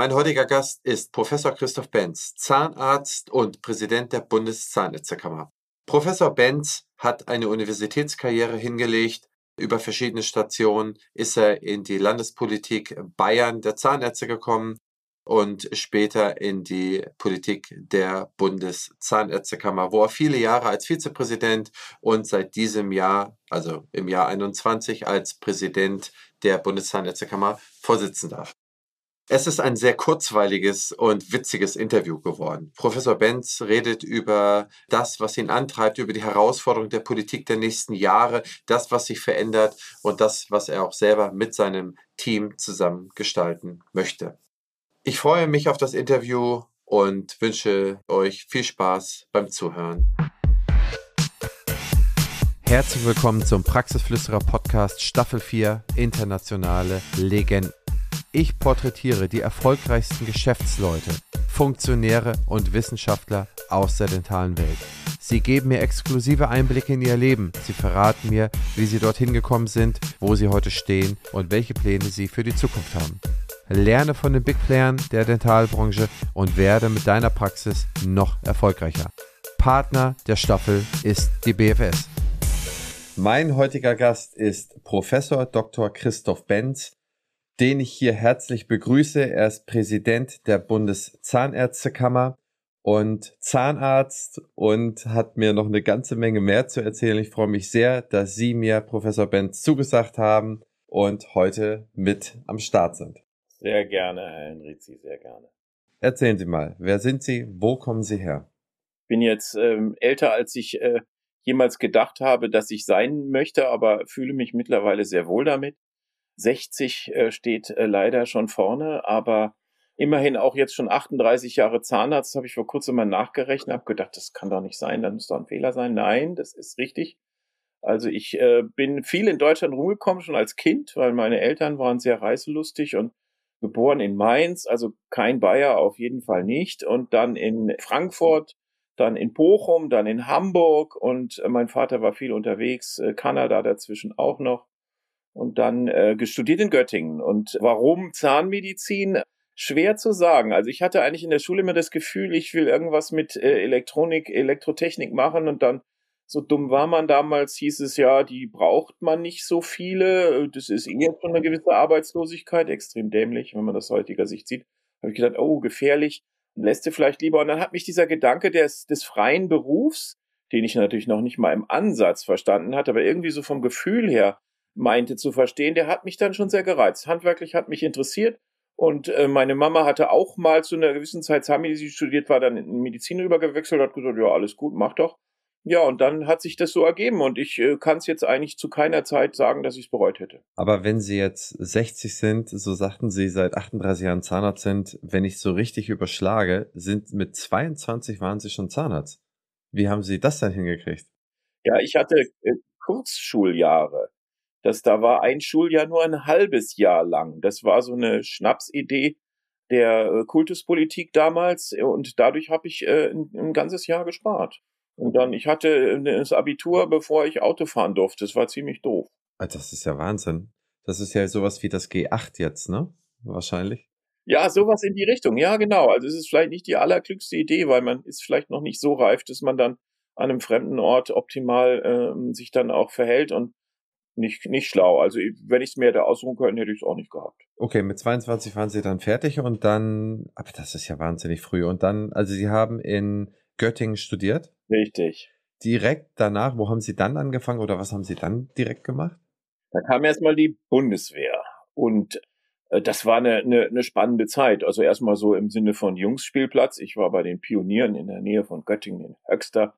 Mein heutiger Gast ist Professor Christoph Benz, Zahnarzt und Präsident der Bundeszahnärztekammer. Professor Benz hat eine Universitätskarriere hingelegt. Über verschiedene Stationen ist er in die Landespolitik Bayern der Zahnärzte gekommen und später in die Politik der Bundeszahnärztekammer, wo er viele Jahre als Vizepräsident und seit diesem Jahr, also im Jahr 21, als Präsident der Bundeszahnärztekammer vorsitzen darf. Es ist ein sehr kurzweiliges und witziges Interview geworden. Professor Benz redet über das, was ihn antreibt, über die Herausforderung der Politik der nächsten Jahre, das, was sich verändert und das, was er auch selber mit seinem Team zusammen gestalten möchte. Ich freue mich auf das Interview und wünsche euch viel Spaß beim Zuhören. Herzlich willkommen zum Praxisflüsterer Podcast Staffel 4 Internationale Legenden. Ich porträtiere die erfolgreichsten Geschäftsleute, Funktionäre und Wissenschaftler aus der dentalen Welt. Sie geben mir exklusive Einblicke in ihr Leben. Sie verraten mir, wie sie dorthin gekommen sind, wo sie heute stehen und welche Pläne sie für die Zukunft haben lerne von den Big Playern der Dentalbranche und werde mit deiner Praxis noch erfolgreicher. Partner der Staffel ist die BFS. Mein heutiger Gast ist Professor Dr. Christoph Benz, den ich hier herzlich begrüße. Er ist Präsident der Bundeszahnärztekammer und Zahnarzt und hat mir noch eine ganze Menge mehr zu erzählen. Ich freue mich sehr, dass Sie mir, Professor Benz, zugesagt haben und heute mit am Start sind. Sehr gerne, Herr Henrizi, sehr gerne. Erzählen Sie mal, wer sind Sie, wo kommen Sie her? Ich bin jetzt ähm, älter, als ich äh, jemals gedacht habe, dass ich sein möchte, aber fühle mich mittlerweile sehr wohl damit. 60 äh, steht äh, leider schon vorne, aber immerhin auch jetzt schon 38 Jahre Zahnarzt, habe ich vor kurzem mal nachgerechnet, habe gedacht, das kann doch nicht sein, da muss doch ein Fehler sein. Nein, das ist richtig. Also ich äh, bin viel in Deutschland rumgekommen, schon als Kind, weil meine Eltern waren sehr reiselustig und geboren in Mainz, also kein Bayer auf jeden Fall nicht. Und dann in Frankfurt, dann in Bochum, dann in Hamburg und äh, mein Vater war viel unterwegs, äh, Kanada dazwischen auch noch. Und dann äh, gestudiert in Göttingen. Und warum Zahnmedizin? Schwer zu sagen. Also ich hatte eigentlich in der Schule immer das Gefühl, ich will irgendwas mit äh, Elektronik, Elektrotechnik machen und dann so dumm war man damals, hieß es ja, die braucht man nicht so viele. Das ist eher schon eine gewisse Arbeitslosigkeit, extrem dämlich, wenn man das heutiger Sicht sieht. Habe ich gedacht, oh, gefährlich, lässt du vielleicht lieber. Und dann hat mich dieser Gedanke des, des freien Berufs, den ich natürlich noch nicht mal im Ansatz verstanden hatte, aber irgendwie so vom Gefühl her meinte zu verstehen, der hat mich dann schon sehr gereizt. Handwerklich hat mich interessiert. Und äh, meine Mama hatte auch mal zu einer gewissen Zeit Zahnmedizin studiert, war dann in Medizin rübergewechselt, hat gesagt, ja, alles gut, mach doch. Ja, und dann hat sich das so ergeben und ich äh, kann es jetzt eigentlich zu keiner Zeit sagen, dass ich es bereut hätte. Aber wenn Sie jetzt 60 sind, so sagten Sie seit 38 Jahren Zahnarzt sind, wenn ich so richtig überschlage, sind mit 22 waren Sie schon Zahnarzt. Wie haben Sie das dann hingekriegt? Ja, ich hatte äh, Kurzschuljahre. Das, da war ein Schuljahr nur ein halbes Jahr lang. Das war so eine Schnapsidee der äh, Kultuspolitik damals und dadurch habe ich äh, ein, ein ganzes Jahr gespart. Und dann, ich hatte das Abitur, bevor ich Auto fahren durfte. Das war ziemlich doof. Das ist ja Wahnsinn. Das ist ja sowas wie das G8 jetzt, ne? Wahrscheinlich. Ja, sowas in die Richtung. Ja, genau. Also es ist vielleicht nicht die allerklügste Idee, weil man ist vielleicht noch nicht so reif, dass man dann an einem fremden Ort optimal ähm, sich dann auch verhält und nicht, nicht schlau. Also wenn ich es mir hätte aussuchen können, hätte ich es auch nicht gehabt. Okay, mit 22 waren Sie dann fertig und dann, aber das ist ja wahnsinnig früh. Und dann, also Sie haben in Göttingen studiert? Richtig. Direkt danach, wo haben Sie dann angefangen oder was haben Sie dann direkt gemacht? Da kam erstmal die Bundeswehr und äh, das war eine, eine, eine spannende Zeit. Also erstmal so im Sinne von Jungsspielplatz. Ich war bei den Pionieren in der Nähe von Göttingen in Höxter.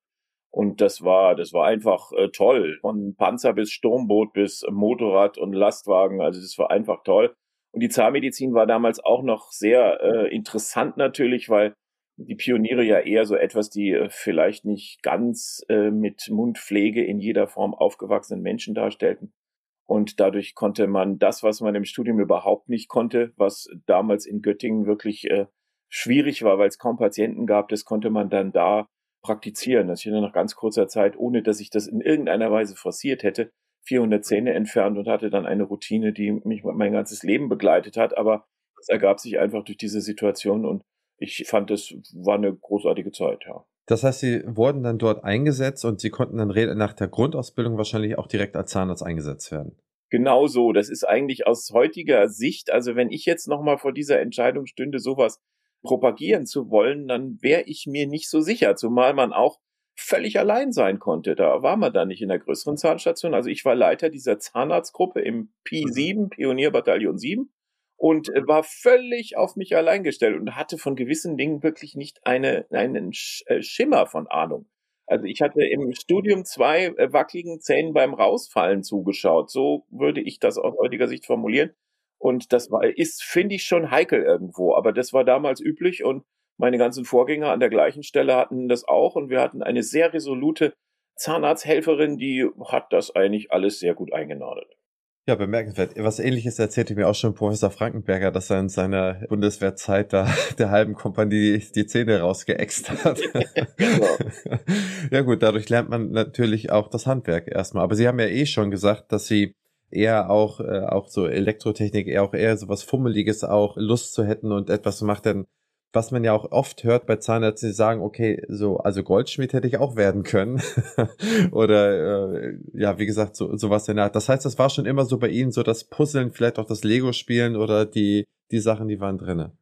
Und das war, das war einfach äh, toll. Von Panzer bis Sturmboot bis Motorrad und Lastwagen. Also das war einfach toll. Und die Zahnmedizin war damals auch noch sehr äh, interessant natürlich, weil die Pioniere ja eher so etwas, die äh, vielleicht nicht ganz äh, mit Mundpflege in jeder Form aufgewachsenen Menschen darstellten. Und dadurch konnte man das, was man im Studium überhaupt nicht konnte, was damals in Göttingen wirklich äh, schwierig war, weil es kaum Patienten gab, das konnte man dann da praktizieren. Das ich nach ganz kurzer Zeit, ohne dass ich das in irgendeiner Weise forciert hätte, 400 Zähne entfernt und hatte dann eine Routine, die mich mein ganzes Leben begleitet hat. Aber Das ergab sich einfach durch diese Situation und ich fand, es war eine großartige Zeit, ja. Das heißt, Sie wurden dann dort eingesetzt und Sie konnten dann nach der Grundausbildung wahrscheinlich auch direkt als Zahnarzt eingesetzt werden. Genau so. Das ist eigentlich aus heutiger Sicht, also wenn ich jetzt nochmal vor dieser Entscheidung stünde, sowas propagieren zu wollen, dann wäre ich mir nicht so sicher, zumal man auch völlig allein sein konnte. Da war man dann nicht in der größeren Zahnstation. Also ich war Leiter dieser Zahnarztgruppe im P7, Pionierbataillon 7 und äh, war völlig auf mich allein gestellt und hatte von gewissen Dingen wirklich nicht eine, einen äh, Schimmer von Ahnung. Also ich hatte im Studium zwei äh, wackeligen Zähnen beim Rausfallen zugeschaut. So würde ich das aus heutiger Sicht formulieren. Und das war, ist, finde ich, schon heikel irgendwo. Aber das war damals üblich und meine ganzen Vorgänger an der gleichen Stelle hatten das auch. Und wir hatten eine sehr resolute Zahnarzthelferin, die hat das eigentlich alles sehr gut eingenordet. Ja, bemerkenswert. Was ähnliches erzählte mir auch schon Professor Frankenberger, dass er in seiner Bundeswehrzeit da der halben Kompanie die Zähne rausgeäxt hat. genau. ja gut, dadurch lernt man natürlich auch das Handwerk erstmal. Aber Sie haben ja eh schon gesagt, dass Sie eher auch, äh, auch so Elektrotechnik, eher auch eher so was Fummeliges auch Lust zu hätten und etwas macht, denn was man ja auch oft hört bei Zahnärzten, die sagen, okay, so, also Goldschmied hätte ich auch werden können. Oder äh, ja, wie gesagt, so sowas in der Art. Das heißt, das war schon immer so bei Ihnen, so das Puzzeln, vielleicht auch das Lego-Spielen oder die, die Sachen, die waren drinne.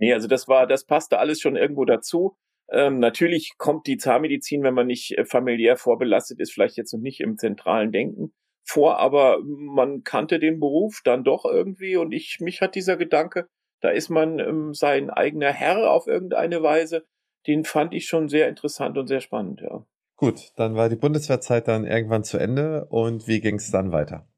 Nee, also das war, das passte alles schon irgendwo dazu. Ähm, natürlich kommt die Zahnmedizin, wenn man nicht äh, familiär vorbelastet ist, vielleicht jetzt noch nicht im zentralen Denken vor, aber man kannte den Beruf dann doch irgendwie und ich, mich hat dieser Gedanke da ist man ähm, sein eigener Herr auf irgendeine Weise. Den fand ich schon sehr interessant und sehr spannend, ja. Gut, dann war die Bundeswehrzeit dann irgendwann zu Ende und wie ging es dann weiter?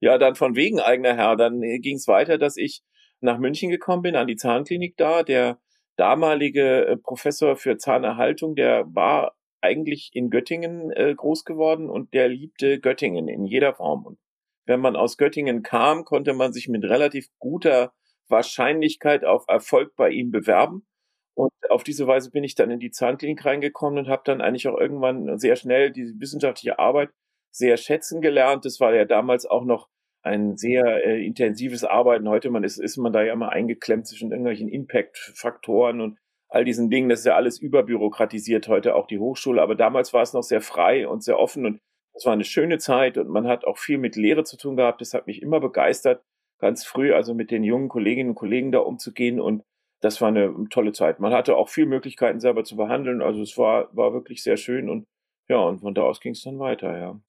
Ja, dann von wegen eigener Herr. Dann äh, ging es weiter, dass ich nach München gekommen bin, an die Zahnklinik da. Der damalige äh, Professor für Zahnerhaltung, der war eigentlich in Göttingen äh, groß geworden und der liebte Göttingen in jeder Form. Und wenn man aus Göttingen kam, konnte man sich mit relativ guter Wahrscheinlichkeit auf Erfolg bei ihm bewerben. Und auf diese Weise bin ich dann in die Zahnklinik reingekommen und habe dann eigentlich auch irgendwann sehr schnell die wissenschaftliche Arbeit sehr schätzen gelernt. Das war ja damals auch noch ein sehr äh, intensives Arbeiten. Heute man ist, ist man da ja immer eingeklemmt zwischen irgendwelchen Impact-Faktoren und all diesen Dingen. Das ist ja alles überbürokratisiert heute auch die Hochschule. Aber damals war es noch sehr frei und sehr offen und es war eine schöne Zeit und man hat auch viel mit Lehre zu tun gehabt. Das hat mich immer begeistert ganz früh, also mit den jungen Kolleginnen und Kollegen da umzugehen und das war eine tolle Zeit. Man hatte auch viel Möglichkeiten selber zu behandeln, also es war, war wirklich sehr schön und ja, und von da aus ging es dann weiter, ja.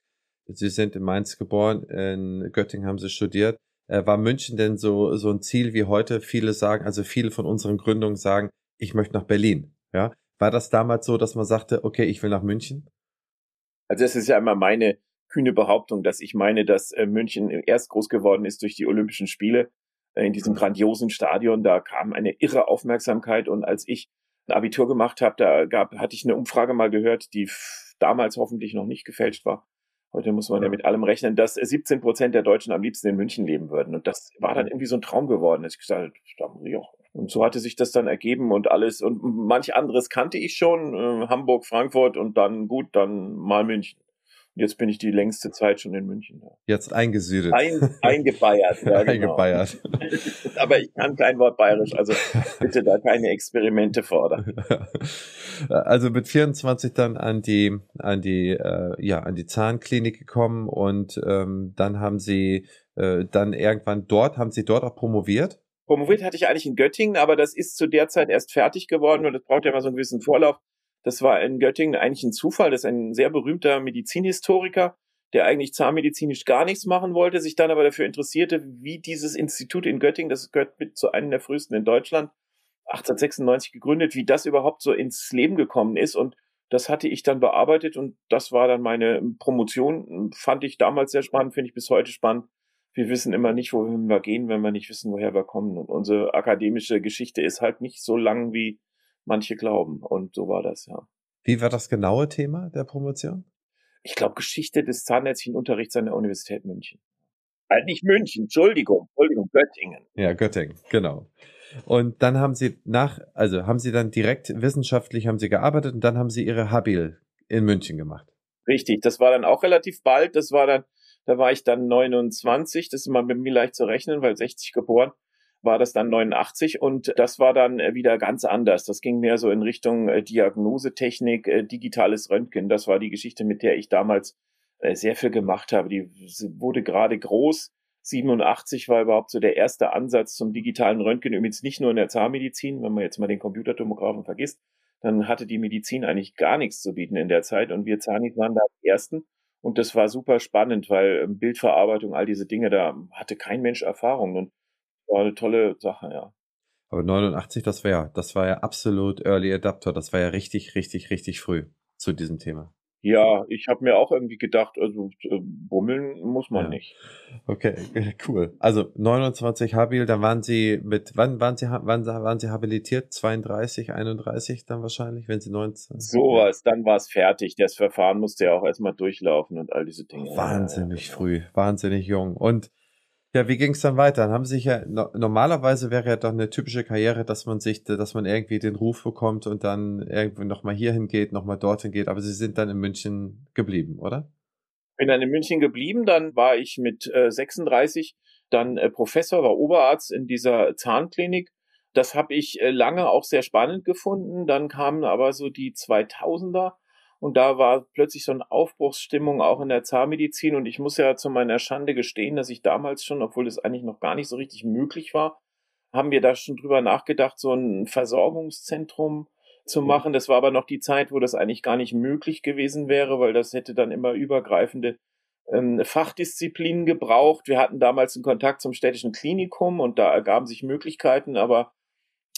Sie sind in Mainz geboren, in Göttingen haben Sie studiert. Äh, war München denn so, so ein Ziel wie heute? Viele sagen, also viele von unseren Gründungen sagen, ich möchte nach Berlin. Ja, war das damals so, dass man sagte, okay, ich will nach München? Also das ist ja immer meine kühne Behauptung, dass ich meine, dass äh, München erst groß geworden ist durch die Olympischen Spiele äh, in diesem mhm. grandiosen Stadion. Da kam eine irre Aufmerksamkeit und als ich ein Abitur gemacht habe, da gab, hatte ich eine Umfrage mal gehört, die damals hoffentlich noch nicht gefälscht war. Heute muss man ja mit allem rechnen, dass 17 Prozent der Deutschen am liebsten in München leben würden. Und das war dann irgendwie so ein Traum geworden, dass ich gesagt habe, ja. Und so hatte sich das dann ergeben und alles. Und manch anderes kannte ich schon, äh, Hamburg, Frankfurt und dann gut, dann mal München. Jetzt bin ich die längste Zeit schon in München. Ja. Jetzt eingesiedelt. Ein, eingebeiert. Ja, genau. Eingebeiert. Aber ich kann kein Wort bayerisch, also bitte da keine Experimente fordern. Also mit 24 dann an die, an die, äh, ja, an die Zahnklinik gekommen und ähm, dann haben Sie äh, dann irgendwann dort, haben Sie dort auch promoviert? Promoviert hatte ich eigentlich in Göttingen, aber das ist zu der Zeit erst fertig geworden und es braucht ja immer so einen gewissen Vorlauf. Das war in Göttingen eigentlich ein Zufall. Das ist ein sehr berühmter Medizinhistoriker, der eigentlich zahnmedizinisch gar nichts machen wollte, sich dann aber dafür interessierte, wie dieses Institut in Göttingen, das gehört mit zu einem der frühesten in Deutschland, 1896 gegründet, wie das überhaupt so ins Leben gekommen ist. Und das hatte ich dann bearbeitet und das war dann meine Promotion. Fand ich damals sehr spannend, finde ich bis heute spannend. Wir wissen immer nicht, wohin wir gehen, wenn wir nicht wissen, woher wir kommen. Und unsere akademische Geschichte ist halt nicht so lang wie manche glauben. Und so war das, ja. Wie war das genaue Thema der Promotion? Ich glaube, Geschichte des zahnärztlichen Unterrichts an der Universität München. Halt nicht München, Entschuldigung, Entschuldigung, Göttingen. Ja, Göttingen, genau. Und dann haben Sie nach, also haben Sie dann direkt wissenschaftlich haben Sie gearbeitet und dann haben Sie Ihre Habil in München gemacht. Richtig, das war dann auch relativ bald. Das war dann, da war ich dann 29, das ist mal mit mir leicht zu rechnen, weil 60 geboren war das dann 89 und das war dann äh, wieder ganz anders. Das ging mehr so in Richtung äh, Diagnosetechnik, äh, digitales Röntgen. Das war die Geschichte, mit der ich damals sehr viel gemacht habe. Die wurde gerade groß. 87 war überhaupt so der erste Ansatz zum digitalen Röntgen, übrigens nicht nur in der Zahnmedizin, wenn man jetzt mal den Computertomographen vergisst, dann hatte die Medizin eigentlich gar nichts zu bieten in der Zeit und wir Zahnis waren da die Ersten. Und das war super spannend, weil ähm, Bildverarbeitung, all diese Dinge, da hatte kein Mensch Erfahrung. Und war eine tolle Sache, ja. Aber 89, das war ja, das war ja absolut Early Adapter. Das war ja richtig, richtig, richtig früh zu diesem Thema. Ja, ich habe mir auch irgendwie gedacht, also äh, bummeln muss man ja. nicht. Okay, cool. Also 29 Habil, dann waren Sie mit, wann waren Sie, wann waren Sie habilitiert? 32, 31 dann wahrscheinlich, wenn Sie 19? Sowas, dann war es fertig. Das Verfahren musste ja auch erstmal durchlaufen und all diese Dinge. Wahnsinnig früh, wahnsinnig jung. Und ja, wie ging es dann weiter? Dann haben sich ja no, normalerweise wäre ja doch eine typische Karriere, dass man sich, dass man irgendwie den Ruf bekommt und dann irgendwie nochmal hierhin geht, nochmal dorthin geht. Aber Sie sind dann in München geblieben, oder? Bin dann in München geblieben. Dann war ich mit äh, 36 dann äh, Professor, war Oberarzt in dieser Zahnklinik. Das habe ich äh, lange auch sehr spannend gefunden. Dann kamen aber so die 2000er und da war plötzlich so eine Aufbruchsstimmung auch in der Zahnmedizin. Und ich muss ja zu meiner Schande gestehen, dass ich damals schon, obwohl das eigentlich noch gar nicht so richtig möglich war, haben wir da schon drüber nachgedacht, so ein Versorgungszentrum zu mhm. machen. Das war aber noch die Zeit, wo das eigentlich gar nicht möglich gewesen wäre, weil das hätte dann immer übergreifende ähm, Fachdisziplinen gebraucht. Wir hatten damals einen Kontakt zum städtischen Klinikum und da ergaben sich Möglichkeiten, aber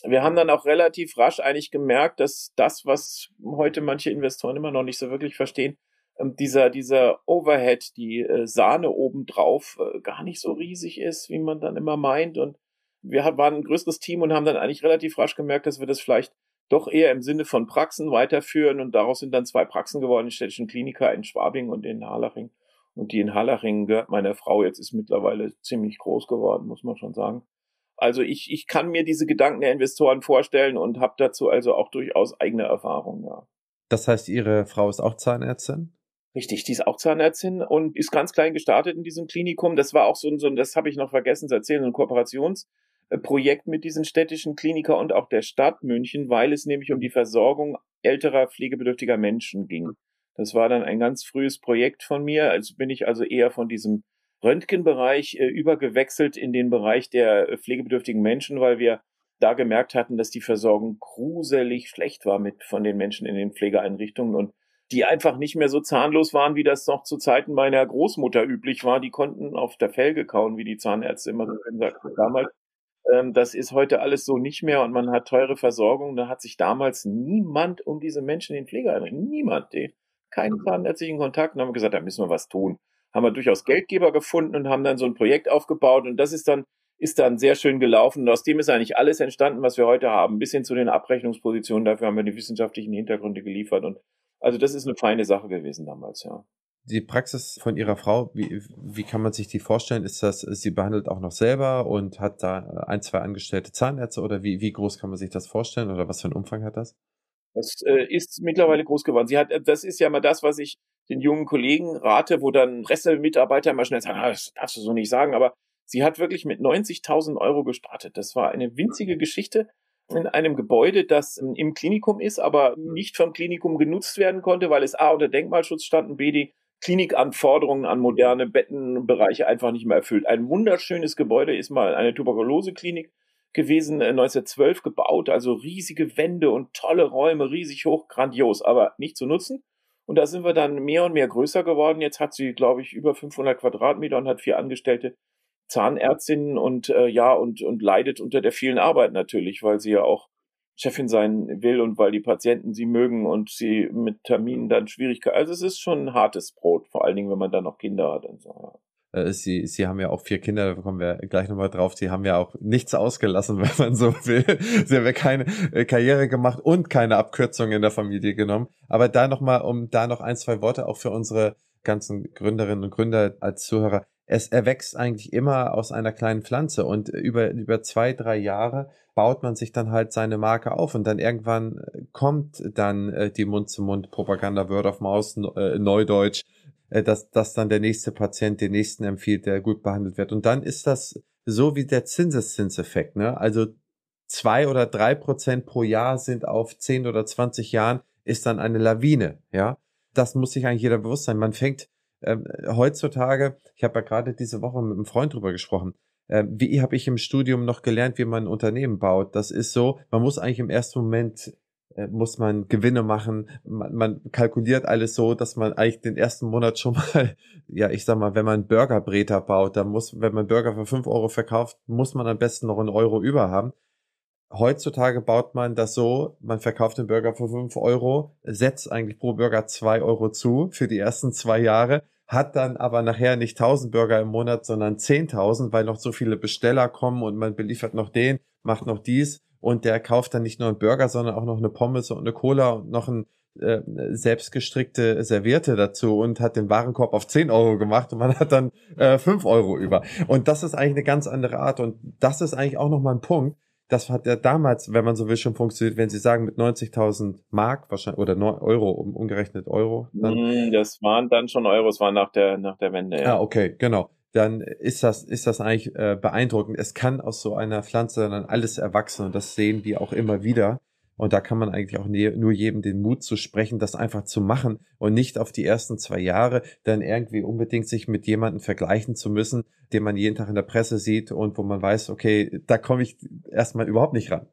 wir haben dann auch relativ rasch eigentlich gemerkt, dass das, was heute manche Investoren immer noch nicht so wirklich verstehen, ähm, dieser, dieser Overhead, die äh, Sahne obendrauf, äh, gar nicht so riesig ist, wie man dann immer meint. Und wir waren ein größeres Team und haben dann eigentlich relativ rasch gemerkt, dass wir das vielleicht doch eher im Sinne von Praxen weiterführen. Und daraus sind dann zwei Praxen geworden, die städtischen Kliniker in Schwabing und in Harlaching. Und die in Harlaching gehört meiner Frau jetzt, ist mittlerweile ziemlich groß geworden, muss man schon sagen. Also ich, ich kann mir diese Gedanken der Investoren vorstellen und habe dazu also auch durchaus eigene Erfahrungen, ja. Das heißt, Ihre Frau ist auch Zahnärztin? Richtig, die ist auch Zahnärztin und ist ganz klein gestartet in diesem Klinikum. Das war auch so ein, so ein das habe ich noch vergessen zu erzählen, so ein Kooperationsprojekt mit diesen städtischen Kliniker und auch der Stadt München, weil es nämlich um die Versorgung älterer pflegebedürftiger Menschen ging. Das war dann ein ganz frühes Projekt von mir. Also bin ich also eher von diesem Röntgenbereich äh, übergewechselt in den Bereich der äh, pflegebedürftigen Menschen, weil wir da gemerkt hatten, dass die Versorgung gruselig schlecht war mit von den Menschen in den Pflegeeinrichtungen und die einfach nicht mehr so zahnlos waren, wie das noch zu Zeiten meiner Großmutter üblich war. Die konnten auf der Felge kauen, wie die Zahnärzte immer so gesagt haben damals. Ähm, das ist heute alles so nicht mehr und man hat teure Versorgung. Da hat sich damals niemand um diese Menschen in den Pflegeeinrichtungen, niemand, die, keinen zahnärztlichen Kontakt und haben gesagt, da müssen wir was tun haben wir durchaus Geldgeber gefunden und haben dann so ein Projekt aufgebaut und das ist dann ist dann sehr schön gelaufen und aus dem ist eigentlich alles entstanden, was wir heute haben, bis hin zu den Abrechnungspositionen. Dafür haben wir die wissenschaftlichen Hintergründe geliefert und also das ist eine feine Sache gewesen damals, ja. Die Praxis von Ihrer Frau, wie, wie kann man sich die vorstellen? Ist das, sie behandelt auch noch selber und hat da ein, zwei angestellte Zahnärzte oder wie, wie groß kann man sich das vorstellen oder was für einen Umfang hat das? Das äh, ist mittlerweile groß geworden. Sie hat, das ist ja mal das, was ich den jungen Kollegen rate, wo dann Pressemitarbeiter immer schnell sagen, ah, das darfst du so nicht sagen, aber sie hat wirklich mit 90.000 Euro gestartet. Das war eine winzige Geschichte in einem Gebäude, das im Klinikum ist, aber nicht vom Klinikum genutzt werden konnte, weil es A unter Denkmalschutz stand und B die Klinikanforderungen an moderne Bettenbereiche einfach nicht mehr erfüllt. Ein wunderschönes Gebäude ist mal eine Tuberkuloseklinik gewesen, 1912 äh, gebaut, also riesige Wände und tolle Räume, riesig hoch, grandios, aber nicht zu nutzen. Und da sind wir dann mehr und mehr größer geworden. Jetzt hat sie, glaube ich, über 500 Quadratmeter und hat vier Angestellte Zahnärztinnen und äh, ja und und leidet unter der vielen Arbeit natürlich, weil sie ja auch Chefin sein will und weil die Patienten sie mögen und sie mit Terminen dann Schwierigkeiten. Also es ist schon ein hartes Brot, vor allen Dingen, wenn man dann noch Kinder hat und so. Äh, sie, sie haben ja auch vier Kinder, da kommen wir gleich nochmal drauf. Sie haben ja auch nichts ausgelassen, wenn man so will. Sie haben ja keine äh, Karriere gemacht und keine Abkürzung in der Familie genommen. Aber da nochmal, um da noch ein, zwei Worte auch für unsere ganzen Gründerinnen und Gründer als Zuhörer. Es erwächst eigentlich immer aus einer kleinen Pflanze und über, über zwei, drei Jahre baut man sich dann halt seine Marke auf und dann irgendwann kommt dann äh, die Mund-zu-Mund-Propaganda, Word of Mouse, Neudeutsch, äh, dass, dass dann der nächste Patient den nächsten empfiehlt, der gut behandelt wird. Und dann ist das so wie der Zinseszinseffekt, ne? Also zwei oder drei Prozent pro Jahr sind auf zehn oder zwanzig Jahren ist dann eine Lawine, ja. Das muss sich eigentlich jeder bewusst sein. Man fängt ähm, heutzutage, ich habe ja gerade diese Woche mit einem Freund drüber gesprochen, äh, wie habe ich im Studium noch gelernt, wie man ein Unternehmen baut. Das ist so, man muss eigentlich im ersten Moment äh, muss man Gewinne machen. Man, man, kalkuliert alles so, dass man eigentlich den ersten Monat schon mal, ja, ich sag mal, wenn man Burgerbreter baut, dann muss, wenn man Burger für fünf Euro verkauft, muss man am besten noch einen Euro über haben. Heutzutage baut man das so, man verkauft den Burger für fünf Euro, setzt eigentlich pro Burger zwei Euro zu für die ersten zwei Jahre, hat dann aber nachher nicht 1000 Burger im Monat, sondern 10.000, weil noch so viele Besteller kommen und man beliefert noch den, macht noch dies und der kauft dann nicht nur einen Burger, sondern auch noch eine Pommes und eine Cola und noch ein äh, selbstgestrickte Servierte dazu und hat den Warenkorb auf 10 Euro gemacht und man hat dann äh, 5 Euro über. Und das ist eigentlich eine ganz andere Art und das ist eigentlich auch nochmal ein Punkt, das hat ja damals, wenn man so will, schon funktioniert, wenn Sie sagen mit 90.000 Mark wahrscheinlich oder Euro, um, umgerechnet Euro. Dann, mm, das waren dann schon Euro, es war nach der, nach der Wende, ja. Ah, okay, genau. Dann ist das, ist das eigentlich äh, beeindruckend. Es kann aus so einer Pflanze dann alles erwachsen und das sehen wir auch immer wieder. Und da kann man eigentlich auch nur jedem den Mut zu sprechen, das einfach zu machen und nicht auf die ersten zwei Jahre dann irgendwie unbedingt sich mit jemandem vergleichen zu müssen, den man jeden Tag in der Presse sieht und wo man weiß, okay, da komme ich erstmal überhaupt nicht ran.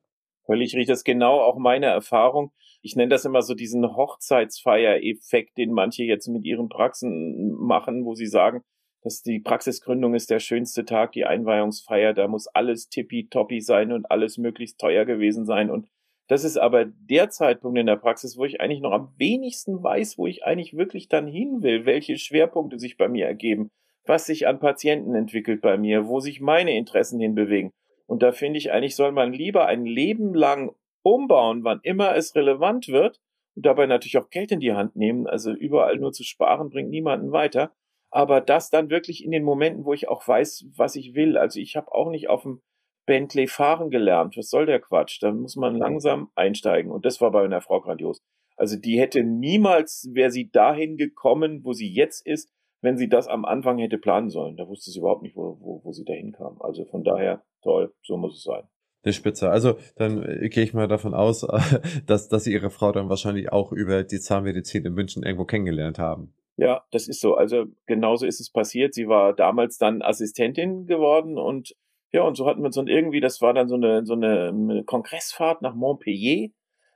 Völlig richtig. Das ist genau auch meine Erfahrung. Ich nenne das immer so diesen Hochzeitsfeier-Effekt, den manche jetzt mit ihren Praxen machen, wo sie sagen, dass die Praxisgründung ist der schönste Tag, die Einweihungsfeier, da muss alles tippitoppi sein und alles möglichst teuer gewesen sein und das ist aber der Zeitpunkt in der Praxis, wo ich eigentlich noch am wenigsten weiß, wo ich eigentlich wirklich dann hin will, welche Schwerpunkte sich bei mir ergeben, was sich an Patienten entwickelt bei mir, wo sich meine Interessen hinbewegen. Und da finde ich eigentlich, soll man lieber ein Leben lang umbauen, wann immer es relevant wird und dabei natürlich auch Geld in die Hand nehmen. Also überall nur zu sparen bringt niemanden weiter. Aber das dann wirklich in den Momenten, wo ich auch weiß, was ich will. Also ich habe auch nicht auf dem Bentley fahren gelernt. Was soll der Quatsch? Da muss man langsam einsteigen. Und das war bei einer Frau grandios. Also die hätte niemals, wäre sie dahin gekommen, wo sie jetzt ist, wenn sie das am Anfang hätte planen sollen. Da wusste sie überhaupt nicht, wo, wo, wo sie dahin kam. Also von daher, toll, so muss es sein. Die Spitze. Also dann äh, gehe ich mal davon aus, dass, dass Sie Ihre Frau dann wahrscheinlich auch über die Zahnmedizin in München irgendwo kennengelernt haben. Ja, das ist so. Also genauso ist es passiert. Sie war damals dann Assistentin geworden und ja, und so hatten wir uns dann irgendwie, das war dann so eine, so eine Kongressfahrt nach Montpellier,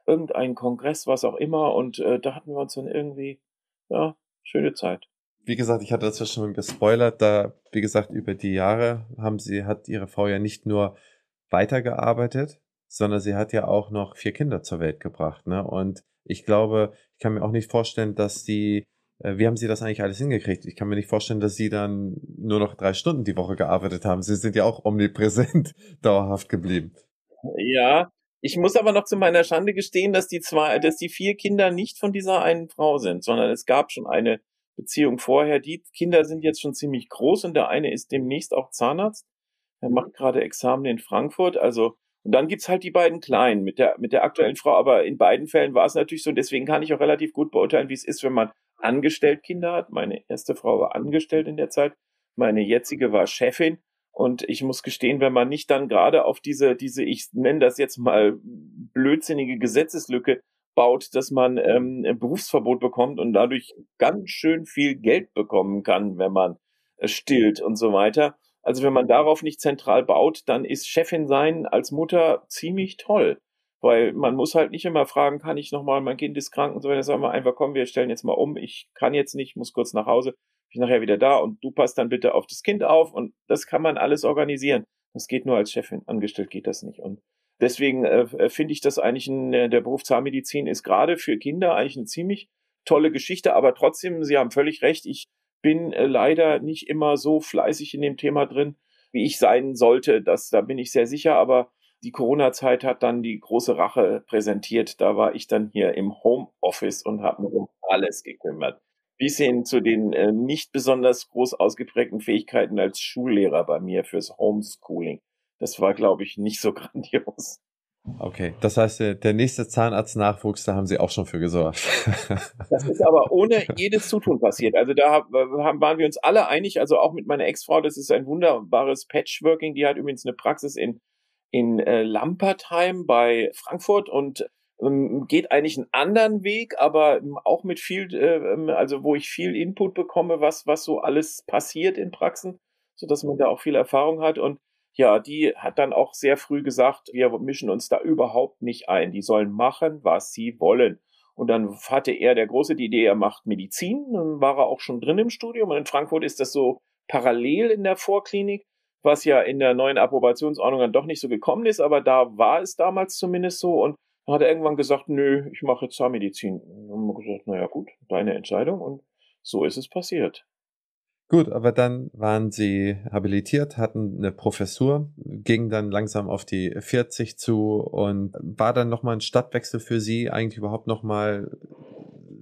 irgendein Kongress, was auch immer, und äh, da hatten wir uns dann irgendwie, ja, schöne Zeit. Wie gesagt, ich hatte das ja schon gespoilert, da, wie gesagt, über die Jahre haben sie, hat ihre Frau ja nicht nur weitergearbeitet, sondern sie hat ja auch noch vier Kinder zur Welt gebracht, ne? Und ich glaube, ich kann mir auch nicht vorstellen, dass die wie haben Sie das eigentlich alles hingekriegt? Ich kann mir nicht vorstellen, dass Sie dann nur noch drei Stunden die Woche gearbeitet haben. Sie sind ja auch omnipräsent dauerhaft geblieben. Ja, ich muss aber noch zu meiner Schande gestehen, dass die zwei, dass die vier Kinder nicht von dieser einen Frau sind, sondern es gab schon eine Beziehung vorher. Die Kinder sind jetzt schon ziemlich groß und der eine ist demnächst auch Zahnarzt. Er macht gerade Examen in Frankfurt. Also, und dann gibt's halt die beiden Kleinen mit der, mit der aktuellen Frau. Aber in beiden Fällen war es natürlich so. Und deswegen kann ich auch relativ gut beurteilen, wie es ist, wenn man angestellt Kinder hat. Meine erste Frau war angestellt in der Zeit. Meine jetzige war Chefin. Und ich muss gestehen, wenn man nicht dann gerade auf diese, diese, ich nenne das jetzt mal blödsinnige Gesetzeslücke baut, dass man ähm, Berufsverbot bekommt und dadurch ganz schön viel Geld bekommen kann, wenn man äh, stillt und so weiter. Also wenn man darauf nicht zentral baut, dann ist Chefin sein als Mutter ziemlich toll. Weil man muss halt nicht immer fragen, kann ich nochmal, mein Kind ist krank und so weiter. Sagen wir einfach, komm, wir stellen jetzt mal um, ich kann jetzt nicht, muss kurz nach Hause, bin nachher wieder da und du passt dann bitte auf das Kind auf und das kann man alles organisieren. Das geht nur als Chefin, angestellt geht das nicht. Und deswegen äh, äh finde ich das eigentlich, ein, äh, der Beruf Zahnmedizin ist gerade für Kinder eigentlich eine ziemlich tolle Geschichte, aber trotzdem, Sie haben völlig recht, ich bin äh, leider nicht immer so fleißig in dem Thema drin, wie ich sein sollte. Das, da bin ich sehr sicher, aber die Corona-Zeit hat dann die große Rache präsentiert. Da war ich dann hier im Homeoffice und habe mich um alles gekümmert. Bis hin zu den äh, nicht besonders groß ausgeprägten Fähigkeiten als Schullehrer bei mir fürs Homeschooling. Das war, glaube ich, nicht so grandios. Okay, das heißt, der nächste Zahnarztnachwuchs, da haben Sie auch schon für gesorgt. Das ist aber ohne jedes Zutun passiert. Also da waren wir uns alle einig, also auch mit meiner Ex-Frau, das ist ein wunderbares Patchworking. Die hat übrigens eine Praxis in, in äh, Lampertheim bei Frankfurt und ähm, geht eigentlich einen anderen Weg, aber auch mit viel, äh, also wo ich viel Input bekomme, was, was so alles passiert in Praxen, so dass man da auch viel Erfahrung hat und ja, die hat dann auch sehr früh gesagt, wir mischen uns da überhaupt nicht ein. Die sollen machen, was sie wollen. Und dann hatte er der große die Idee, er macht Medizin. Dann war er auch schon drin im Studium. Und in Frankfurt ist das so parallel in der Vorklinik, was ja in der neuen Approbationsordnung dann doch nicht so gekommen ist. Aber da war es damals zumindest so. Und dann hat er irgendwann gesagt, nö, ich mache Zahnmedizin. Dann haben wir gesagt, naja gut, deine Entscheidung. Und so ist es passiert. Gut, aber dann waren sie habilitiert, hatten eine Professur, gingen dann langsam auf die 40 zu und war dann nochmal ein Stadtwechsel für sie eigentlich überhaupt nochmal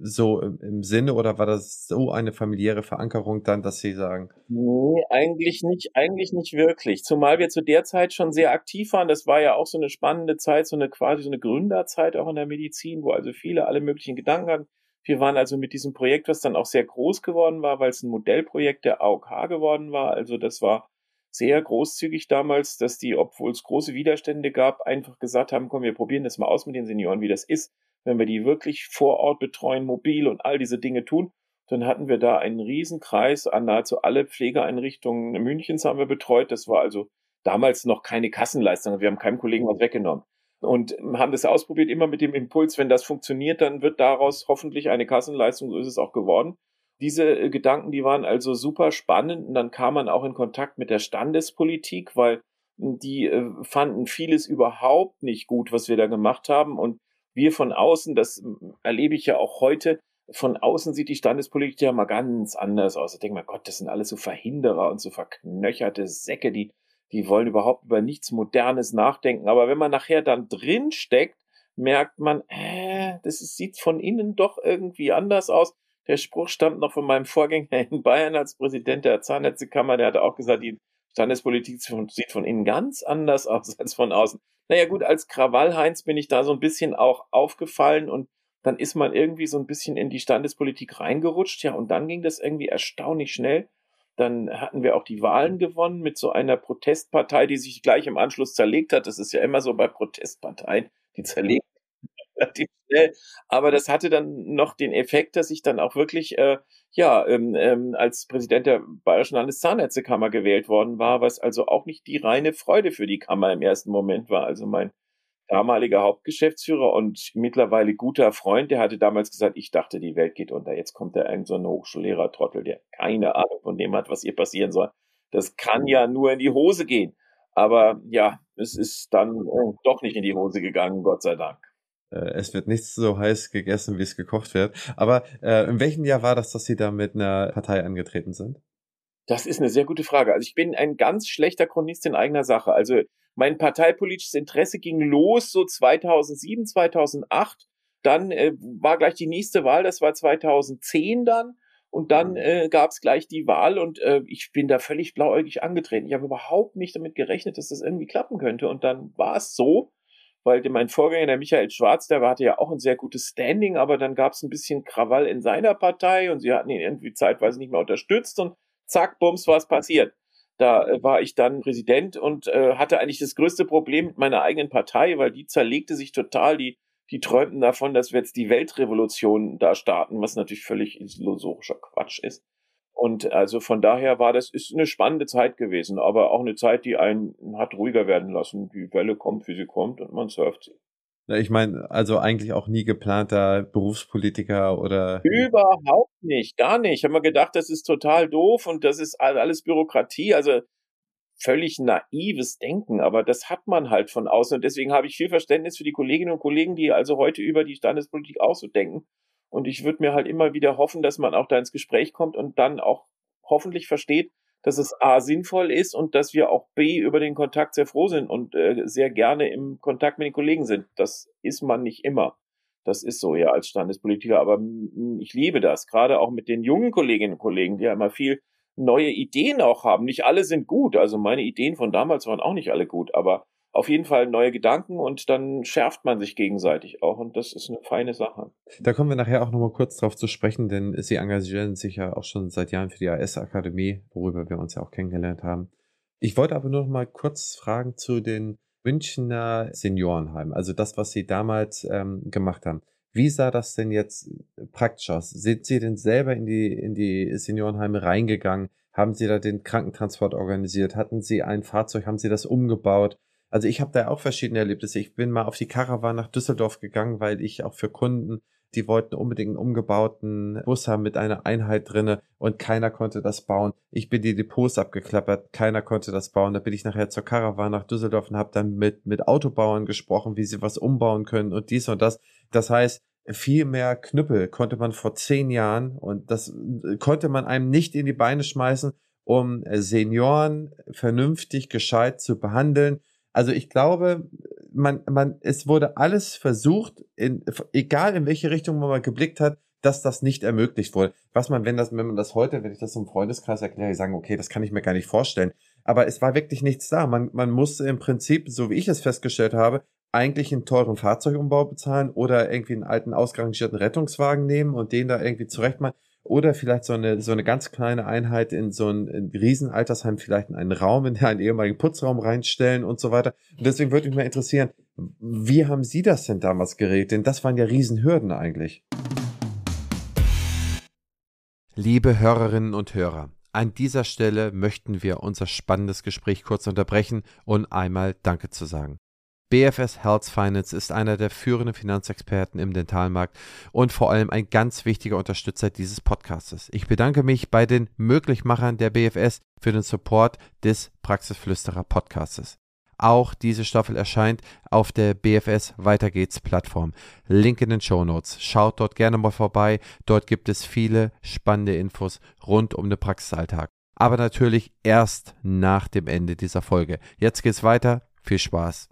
so im Sinne oder war das so eine familiäre Verankerung dann, dass Sie sagen? Nee, eigentlich nicht, eigentlich nicht wirklich. Zumal wir zu der Zeit schon sehr aktiv waren. Das war ja auch so eine spannende Zeit, so eine quasi so eine Gründerzeit auch in der Medizin, wo also viele alle möglichen Gedanken hatten. Wir waren also mit diesem Projekt, was dann auch sehr groß geworden war, weil es ein Modellprojekt der AOK geworden war. Also das war sehr großzügig damals, dass die, obwohl es große Widerstände gab, einfach gesagt haben, komm, wir probieren das mal aus mit den Senioren, wie das ist, wenn wir die wirklich vor Ort betreuen, mobil und all diese Dinge tun. Dann hatten wir da einen Riesenkreis an nahezu alle Pflegeeinrichtungen Münchens haben wir betreut. Das war also damals noch keine Kassenleistung. Wir haben keinem Kollegen was weggenommen und haben das ausprobiert, immer mit dem Impuls, wenn das funktioniert, dann wird daraus hoffentlich eine Kassenleistung, so ist es auch geworden. Diese äh, Gedanken, die waren also super spannend und dann kam man auch in Kontakt mit der Standespolitik, weil hm, die äh, fanden vieles überhaupt nicht gut, was wir da gemacht haben und wir von außen, das erlebe ich ja auch heute, von außen sieht die Standespolitik ja mal ganz anders aus. Ich denke mal, Gott, das sind alles so Verhinderer und so verknöcherte Säcke, die die wollen überhaupt über nichts Modernes nachdenken. Aber wenn man nachher dann drin steckt, merkt man, äh, das ist, sieht von innen doch irgendwie anders aus. Der Spruch stammt noch von meinem Vorgänger in Bayern als Präsident der Zahnärztekammer. Der hatte auch gesagt, die Standespolitik sieht von innen ganz anders aus als von außen. Naja gut, als Krawallheinz bin ich da so ein bisschen auch aufgefallen und dann ist man irgendwie so ein bisschen in die Standespolitik reingerutscht. Ja, und dann ging das irgendwie erstaunlich schnell. Dann hatten wir auch die Wahlen gewonnen mit so einer Protestpartei, die sich gleich im Anschluss zerlegt hat. Das ist ja immer so bei Protestparteien, die zerlegen relativ schnell. Aber das hatte dann noch den Effekt, dass ich dann auch wirklich äh, ja ähm, ähm, als Präsident der Bayerischen Landeszahnärztekammer gewählt worden war, was also auch nicht die reine Freude für die Kammer im ersten Moment war. Also mein damaliger Hauptgeschäftsführer und mittlerweile guter Freund, der hatte damals gesagt, ich dachte, die Welt geht unter. Jetzt kommt da irgend so ein Hochschullehrer-Trottel, der keine Ahnung von dem hat, was hier passieren soll. Das kann ja nur in die Hose gehen. Aber ja, es ist dann äh, doch nicht in die Hose gegangen, Gott sei Dank. Äh, es wird nichts so heiß gegessen, wie es gekocht wird. Aber äh, in welchem Jahr war das, dass Sie da mit einer Partei angetreten sind? Das ist eine sehr gute Frage. Also ich bin ein ganz schlechter Chronist in eigener Sache. Also mein parteipolitisches Interesse ging los so 2007, 2008. Dann äh, war gleich die nächste Wahl, das war 2010 dann. Und dann mhm. äh, gab es gleich die Wahl und äh, ich bin da völlig blauäugig angetreten. Ich habe überhaupt nicht damit gerechnet, dass das irgendwie klappen könnte. Und dann war es so, weil mein Vorgänger, der Michael Schwarz, der hatte ja auch ein sehr gutes Standing, aber dann gab es ein bisschen Krawall in seiner Partei und sie hatten ihn irgendwie zeitweise nicht mehr unterstützt und zack, bums, was passiert. Da äh, war ich dann Präsident und äh, hatte eigentlich das größte Problem mit meiner eigenen Partei, weil die zerlegte sich total. Die, die träumten davon, dass wir jetzt die Weltrevolution da starten, was natürlich völlig illusorischer Quatsch ist. Und also von daher war das ist eine spannende Zeit gewesen, aber auch eine Zeit, die einen hat ruhiger werden lassen. Die Welle kommt, wie sie kommt und man surft sie. Ich meine, also eigentlich auch nie geplanter Berufspolitiker oder. Überhaupt nicht, gar nicht. Ich habe mir gedacht, das ist total doof und das ist alles Bürokratie, also völlig naives Denken, aber das hat man halt von außen und deswegen habe ich viel Verständnis für die Kolleginnen und Kollegen, die also heute über die Standespolitik auch so denken. Und ich würde mir halt immer wieder hoffen, dass man auch da ins Gespräch kommt und dann auch hoffentlich versteht, dass es A sinnvoll ist und dass wir auch B über den Kontakt sehr froh sind und äh, sehr gerne im Kontakt mit den Kollegen sind. Das ist man nicht immer. Das ist so ja als Standespolitiker, aber ich liebe das, gerade auch mit den jungen Kolleginnen und Kollegen, die ja immer viel neue Ideen auch haben. Nicht alle sind gut, also meine Ideen von damals waren auch nicht alle gut, aber auf jeden Fall neue Gedanken und dann schärft man sich gegenseitig auch und das ist eine feine Sache. Da kommen wir nachher auch nochmal kurz drauf zu sprechen, denn Sie engagieren sich ja auch schon seit Jahren für die AS-Akademie, worüber wir uns ja auch kennengelernt haben. Ich wollte aber nur noch mal kurz fragen zu den Münchner Seniorenheimen, also das, was Sie damals ähm, gemacht haben. Wie sah das denn jetzt praktisch aus? Sind Sie denn selber in die, in die Seniorenheime reingegangen? Haben Sie da den Krankentransport organisiert? Hatten Sie ein Fahrzeug? Haben Sie das umgebaut? Also ich habe da auch verschiedene Erlebnisse. Ich bin mal auf die Caravan nach Düsseldorf gegangen, weil ich auch für Kunden, die wollten unbedingt einen umgebauten Bus haben mit einer Einheit drinne und keiner konnte das bauen. Ich bin die Depots abgeklappert, keiner konnte das bauen. Da bin ich nachher zur Caravan nach Düsseldorf und habe dann mit, mit Autobauern gesprochen, wie sie was umbauen können und dies und das. Das heißt, viel mehr Knüppel konnte man vor zehn Jahren und das konnte man einem nicht in die Beine schmeißen, um Senioren vernünftig gescheit zu behandeln also ich glaube, man, man, es wurde alles versucht, in, egal in welche Richtung man mal geblickt hat, dass das nicht ermöglicht wurde. Was man, wenn das, wenn man das heute, wenn ich das im Freundeskreis erkläre, sagen, okay, das kann ich mir gar nicht vorstellen. Aber es war wirklich nichts da. Man, man musste im Prinzip, so wie ich es festgestellt habe, eigentlich einen teuren Fahrzeugumbau bezahlen oder irgendwie einen alten ausgerangierten Rettungswagen nehmen und den da irgendwie zurechtmachen oder vielleicht so eine, so eine ganz kleine Einheit in so ein, ein Riesenaltersheim, vielleicht in einen Raum, in einen ehemaligen Putzraum reinstellen und so weiter. Und deswegen würde mich mal interessieren, wie haben Sie das denn damals geregelt? Denn das waren ja Riesenhürden eigentlich. Liebe Hörerinnen und Hörer, an dieser Stelle möchten wir unser spannendes Gespräch kurz unterbrechen und einmal Danke zu sagen. BFS Health Finance ist einer der führenden Finanzexperten im Dentalmarkt und vor allem ein ganz wichtiger Unterstützer dieses Podcastes. Ich bedanke mich bei den Möglichmachern der BFS für den Support des Praxisflüsterer Podcastes. Auch diese Staffel erscheint auf der BFS Weiter geht's Plattform. Link in den Show Notes. Schaut dort gerne mal vorbei. Dort gibt es viele spannende Infos rund um den Praxisalltag. Aber natürlich erst nach dem Ende dieser Folge. Jetzt geht's weiter. Viel Spaß.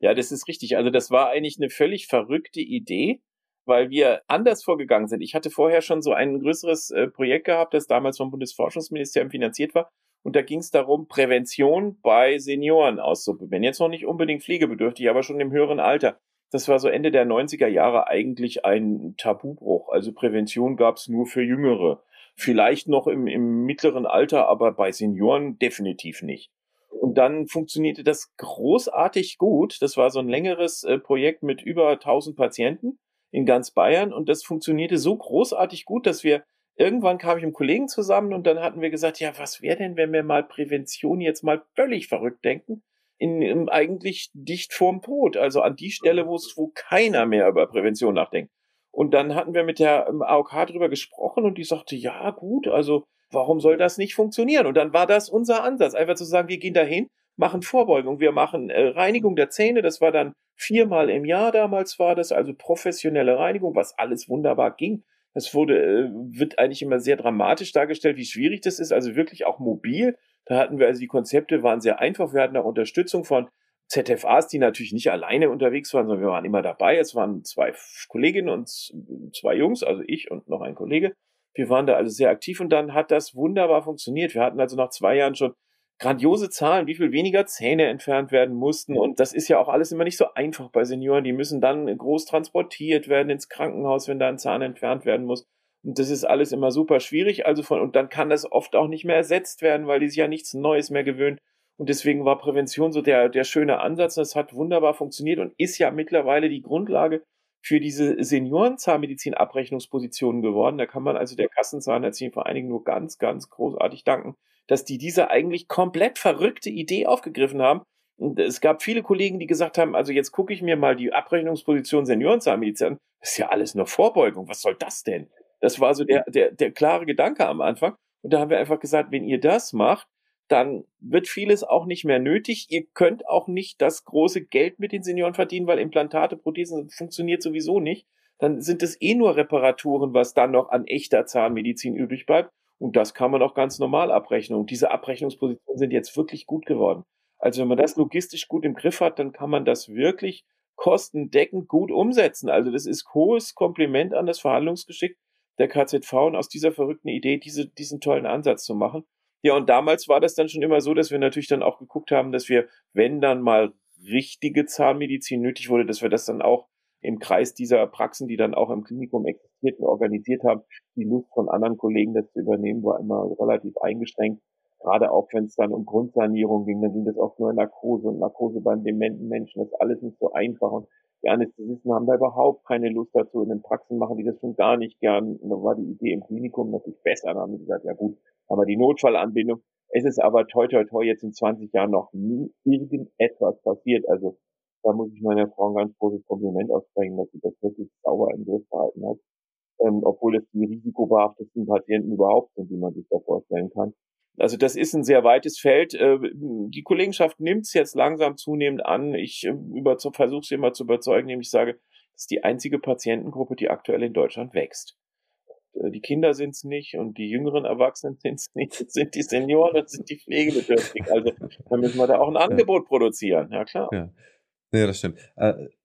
Ja, das ist richtig. Also das war eigentlich eine völlig verrückte Idee, weil wir anders vorgegangen sind. Ich hatte vorher schon so ein größeres äh, Projekt gehabt, das damals vom Bundesforschungsministerium finanziert war. Und da ging es darum, Prävention bei Senioren auszuprobieren. Jetzt noch nicht unbedingt pflegebedürftig, aber schon im höheren Alter. Das war so Ende der 90er Jahre eigentlich ein Tabubruch. Also Prävention gab es nur für Jüngere. Vielleicht noch im, im mittleren Alter, aber bei Senioren definitiv nicht. Und dann funktionierte das großartig gut. Das war so ein längeres äh, Projekt mit über 1000 Patienten in ganz Bayern und das funktionierte so großartig gut, dass wir irgendwann kam ich mit Kollegen zusammen und dann hatten wir gesagt, ja, was wäre denn, wenn wir mal Prävention jetzt mal völlig verrückt denken? In, in eigentlich dicht vorm Tod, also an die Stelle, wo es, wo keiner mehr über Prävention nachdenkt. Und dann hatten wir mit der ähm, AOK drüber gesprochen und die sagte, ja, gut, also Warum soll das nicht funktionieren? Und dann war das unser Ansatz, einfach zu sagen, wir gehen dahin, machen Vorbeugung, wir machen äh, Reinigung der Zähne, das war dann viermal im Jahr damals war das, also professionelle Reinigung, was alles wunderbar ging. Das wurde, äh, wird eigentlich immer sehr dramatisch dargestellt, wie schwierig das ist, also wirklich auch mobil. Da hatten wir also die Konzepte waren sehr einfach. Wir hatten auch Unterstützung von ZFAs, die natürlich nicht alleine unterwegs waren, sondern wir waren immer dabei. Es waren zwei Kolleginnen und zwei Jungs, also ich und noch ein Kollege. Wir waren da also sehr aktiv und dann hat das wunderbar funktioniert. Wir hatten also nach zwei Jahren schon grandiose Zahlen, wie viel weniger Zähne entfernt werden mussten. Und das ist ja auch alles immer nicht so einfach bei Senioren. Die müssen dann groß transportiert werden ins Krankenhaus, wenn da ein Zahn entfernt werden muss. Und das ist alles immer super schwierig. Also von, und dann kann das oft auch nicht mehr ersetzt werden, weil die sich ja nichts Neues mehr gewöhnen. Und deswegen war Prävention so der, der schöne Ansatz. Das hat wunderbar funktioniert und ist ja mittlerweile die Grundlage für diese Seniorenzahnmedizin-Abrechnungspositionen geworden. Da kann man also der Kassenzahnärztlichen Vereinigung nur ganz, ganz großartig danken, dass die diese eigentlich komplett verrückte Idee aufgegriffen haben. Und es gab viele Kollegen, die gesagt haben, also jetzt gucke ich mir mal die Abrechnungsposition Seniorenzahnmedizin an. Das ist ja alles nur Vorbeugung. Was soll das denn? Das war so der, der, der klare Gedanke am Anfang. Und da haben wir einfach gesagt, wenn ihr das macht, dann wird vieles auch nicht mehr nötig. Ihr könnt auch nicht das große Geld mit den Senioren verdienen, weil Implantate, Prothesen funktioniert sowieso nicht. Dann sind es eh nur Reparaturen, was dann noch an echter Zahnmedizin übrig bleibt. Und das kann man auch ganz normal abrechnen. Und diese Abrechnungspositionen sind jetzt wirklich gut geworden. Also wenn man das logistisch gut im Griff hat, dann kann man das wirklich kostendeckend gut umsetzen. Also das ist hohes Kompliment an das Verhandlungsgeschick der KZV und aus dieser verrückten Idee diese, diesen tollen Ansatz zu machen. Ja, und damals war das dann schon immer so, dass wir natürlich dann auch geguckt haben, dass wir, wenn dann mal richtige Zahnmedizin nötig wurde, dass wir das dann auch im Kreis dieser Praxen, die dann auch im Klinikum existierten, organisiert haben. Die Lust von anderen Kollegen, das zu übernehmen, war immer relativ eingeschränkt. Gerade auch wenn es dann um Grundsanierung ging, dann ging das oft nur in Narkose und Narkose beim dementen Menschen. Das ist alles nicht so einfach. Und die Anästhesisten haben da überhaupt keine Lust dazu. In den Praxen machen die das schon gar nicht gern. Und da war die Idee im Klinikum natürlich besser. Da haben wir gesagt, ja gut, haben wir die Notfallanbindung. Es ist aber toi toi toi jetzt in 20 Jahren noch nie irgendetwas passiert. Also da muss ich meiner Frau ein ganz großes Kompliment aussprechen, dass sie das wirklich sauber im Griff behalten hat. Ähm, obwohl es die risikobehaftesten Patienten überhaupt sind, die man sich da vorstellen kann. Also das ist ein sehr weites Feld. Äh, die Kollegenschaft nimmt es jetzt langsam zunehmend an. Ich äh, versuche sie immer zu überzeugen, indem ich sage, das ist die einzige Patientengruppe, die aktuell in Deutschland wächst. Äh, die Kinder sind es nicht und die jüngeren Erwachsenen sind es nicht. Das sind die Senioren, das sind die Pflegebedürftigen. Also dann müssen wir da auch ein Angebot ja. produzieren. Ja, klar. Ja. Ja, das stimmt.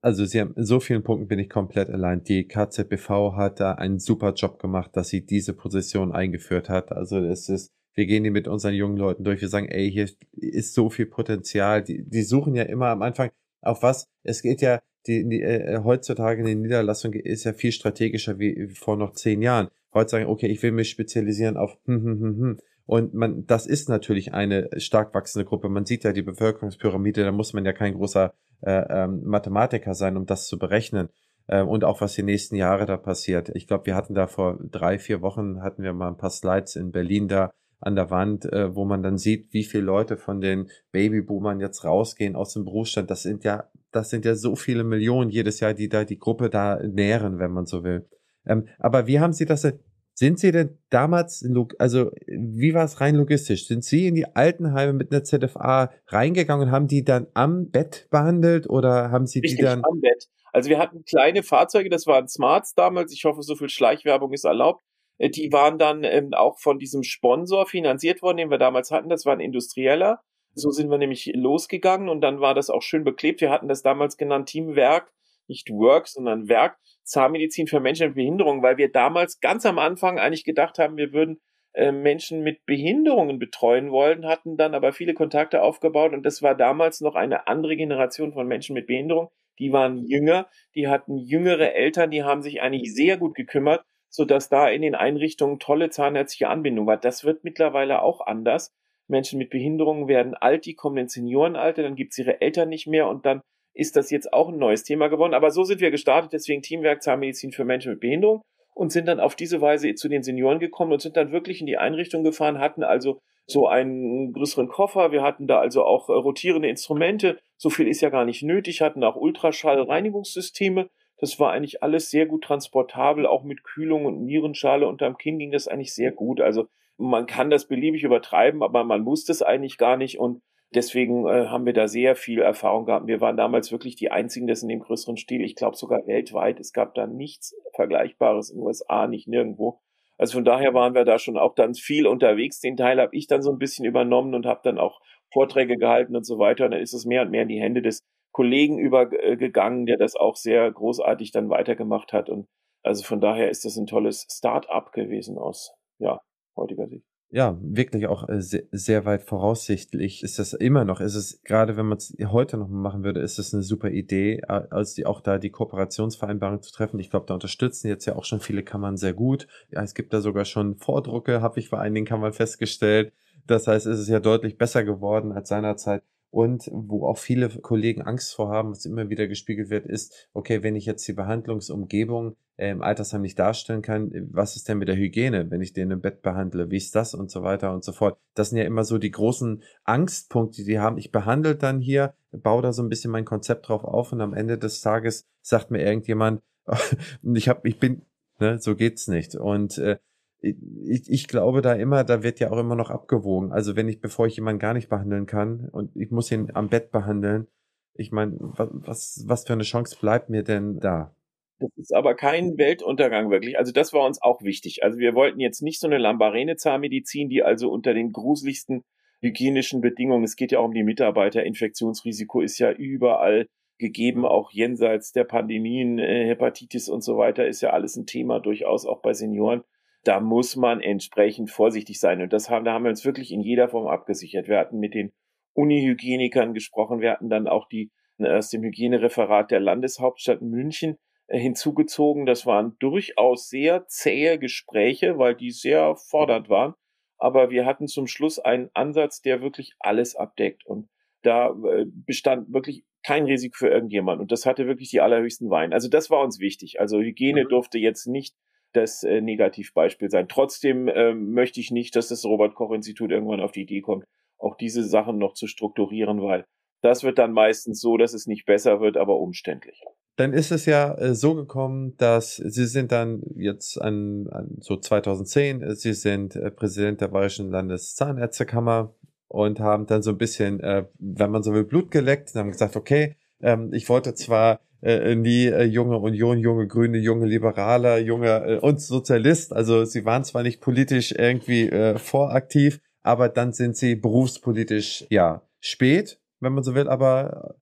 Also sie haben in so vielen Punkten bin ich komplett allein. Die KZBV hat da einen super Job gemacht, dass sie diese Position eingeführt hat. Also es ist wir gehen die mit unseren jungen Leuten durch. Wir sagen, ey, hier ist so viel Potenzial. Die, die suchen ja immer am Anfang auf was. Es geht ja, die, die äh, heutzutage in den Niederlassungen ist ja viel strategischer wie vor noch zehn Jahren. Heute sagen, okay, ich will mich spezialisieren auf hm, hm, hm, hm. Und man, das ist natürlich eine stark wachsende Gruppe. Man sieht ja die Bevölkerungspyramide, da muss man ja kein großer äh, ähm, Mathematiker sein, um das zu berechnen. Äh, und auch was die nächsten Jahre da passiert. Ich glaube, wir hatten da vor drei, vier Wochen hatten wir mal ein paar Slides in Berlin da, an der Wand, äh, wo man dann sieht, wie viele Leute von den Babyboomern jetzt rausgehen aus dem Berufsstand. Das sind ja, das sind ja so viele Millionen jedes Jahr, die da die Gruppe da nähren, wenn man so will. Ähm, aber wie haben Sie das denn? Sind Sie denn damals, also wie war es rein logistisch? Sind Sie in die Altenheime mit einer ZFA reingegangen und haben die dann am Bett behandelt oder haben Sie Richtig, die dann am Bett? Also wir hatten kleine Fahrzeuge, das waren Smarts damals. Ich hoffe, so viel Schleichwerbung ist erlaubt. Äh, die waren dann ähm, auch von diesem Sponsor finanziert worden, den wir damals hatten. Das war ein Industrieller. So sind wir nämlich losgegangen und dann war das auch schön beklebt. Wir hatten das damals genannt Teamwerk, nicht Work, sondern Werk, Zahnmedizin für Menschen mit Behinderung, weil wir damals ganz am Anfang eigentlich gedacht haben, wir würden äh, Menschen mit Behinderungen betreuen wollen, hatten dann aber viele Kontakte aufgebaut und das war damals noch eine andere Generation von Menschen mit Behinderung. Die waren jünger, die hatten jüngere Eltern, die haben sich eigentlich sehr gut gekümmert so dass da in den Einrichtungen tolle zahnärztliche Anbindung war. Das wird mittlerweile auch anders. Menschen mit Behinderungen werden alt, die kommen ins Seniorenalter, dann gibt's ihre Eltern nicht mehr und dann ist das jetzt auch ein neues Thema geworden. Aber so sind wir gestartet, deswegen Teamwerk Zahnmedizin für Menschen mit Behinderung und sind dann auf diese Weise zu den Senioren gekommen und sind dann wirklich in die Einrichtung gefahren, hatten also so einen größeren Koffer. Wir hatten da also auch rotierende Instrumente. So viel ist ja gar nicht nötig, hatten auch Ultraschallreinigungssysteme das war eigentlich alles sehr gut transportabel, auch mit Kühlung und Nierenschale unterm Kinn ging das eigentlich sehr gut. Also man kann das beliebig übertreiben, aber man muss das eigentlich gar nicht und deswegen äh, haben wir da sehr viel Erfahrung gehabt. Wir waren damals wirklich die einzigen, das in dem größeren Stil, ich glaube sogar weltweit. Es gab da nichts Vergleichbares in den USA, nicht nirgendwo. Also von daher waren wir da schon auch dann viel unterwegs. Den Teil habe ich dann so ein bisschen übernommen und habe dann auch Vorträge gehalten und so weiter. Und dann ist es mehr und mehr in die Hände des Kollegen übergegangen, der das auch sehr großartig dann weitergemacht hat. Und also von daher ist das ein tolles Start-up gewesen aus ja, heutiger Sicht. Ja, wirklich auch äh, sehr, sehr weit voraussichtlich ist das immer noch. Ist es gerade, wenn man es heute noch machen würde, ist es eine super Idee, als die auch da die Kooperationsvereinbarung zu treffen. Ich glaube, da unterstützen jetzt ja auch schon viele Kammern sehr gut. Ja, es gibt da sogar schon Vordrucke, habe ich bei einigen Kammern festgestellt. Das heißt, es ist ja deutlich besser geworden als seinerzeit. Und wo auch viele Kollegen Angst vor haben, was immer wieder gespiegelt wird, ist, okay, wenn ich jetzt die Behandlungsumgebung äh, im Altersheim nicht darstellen kann, was ist denn mit der Hygiene, wenn ich den im Bett behandle, wie ist das und so weiter und so fort. Das sind ja immer so die großen Angstpunkte, die die haben. Ich behandle dann hier, baue da so ein bisschen mein Konzept drauf auf und am Ende des Tages sagt mir irgendjemand, ich habe, ich bin, ne, so geht's nicht. Und äh, ich, ich glaube da immer, da wird ja auch immer noch abgewogen. Also wenn ich, bevor ich jemanden gar nicht behandeln kann und ich muss ihn am Bett behandeln, ich meine, was, was für eine Chance bleibt mir denn da? Das ist aber kein Weltuntergang wirklich. Also das war uns auch wichtig. Also wir wollten jetzt nicht so eine Lambarene-Zahnmedizin, die also unter den gruseligsten hygienischen Bedingungen, es geht ja auch um die Mitarbeiter, Infektionsrisiko ist ja überall gegeben, auch jenseits der Pandemien, äh, Hepatitis und so weiter, ist ja alles ein Thema, durchaus auch bei Senioren. da muss man entsprechend vorsichtig sein. Und das haben, da haben wir uns wirklich in jeder Form abgesichert. Wir hatten mit den Unihygienikern gesprochen. Wir hatten dann auch die aus dem Hygienereferat der Landeshauptstadt München äh, hinzugezogen. Das waren durchaus sehr zähe Gespräche, weil die sehr fordernd waren. Aber wir hatten zum Schluss einen Ansatz, der wirklich alles abdeckt. Und da äh, bestand wirklich kein Risiko für irgendjemand. Und das hatte wirklich die allerhöchsten Weine. Also das war uns wichtig. Also Hygiene mhm. durfte jetzt nicht das äh, Negativbeispiel sein. Trotzdem äh, möchte ich nicht, dass das Robert Koch Institut irgendwann auf die Idee kommt, auch diese Sachen noch zu strukturieren, weil das wird dann meistens so, dass es nicht besser wird, aber umständlicher. Dann ist es ja äh, so gekommen, dass Sie sind dann jetzt an, an so 2010, äh, Sie sind äh, Präsident der Bayerischen Landeszahnärztekammer und haben dann so ein bisschen, äh, wenn man so will, Blut geleckt und haben gesagt, okay, ähm, ich wollte zwar äh, nie äh, junge Union, junge Grüne, junge Liberaler, junge und Sozialist, also sie waren zwar nicht politisch irgendwie voraktiv, aber dann sind sie berufspolitisch ja spät, wenn man so will, aber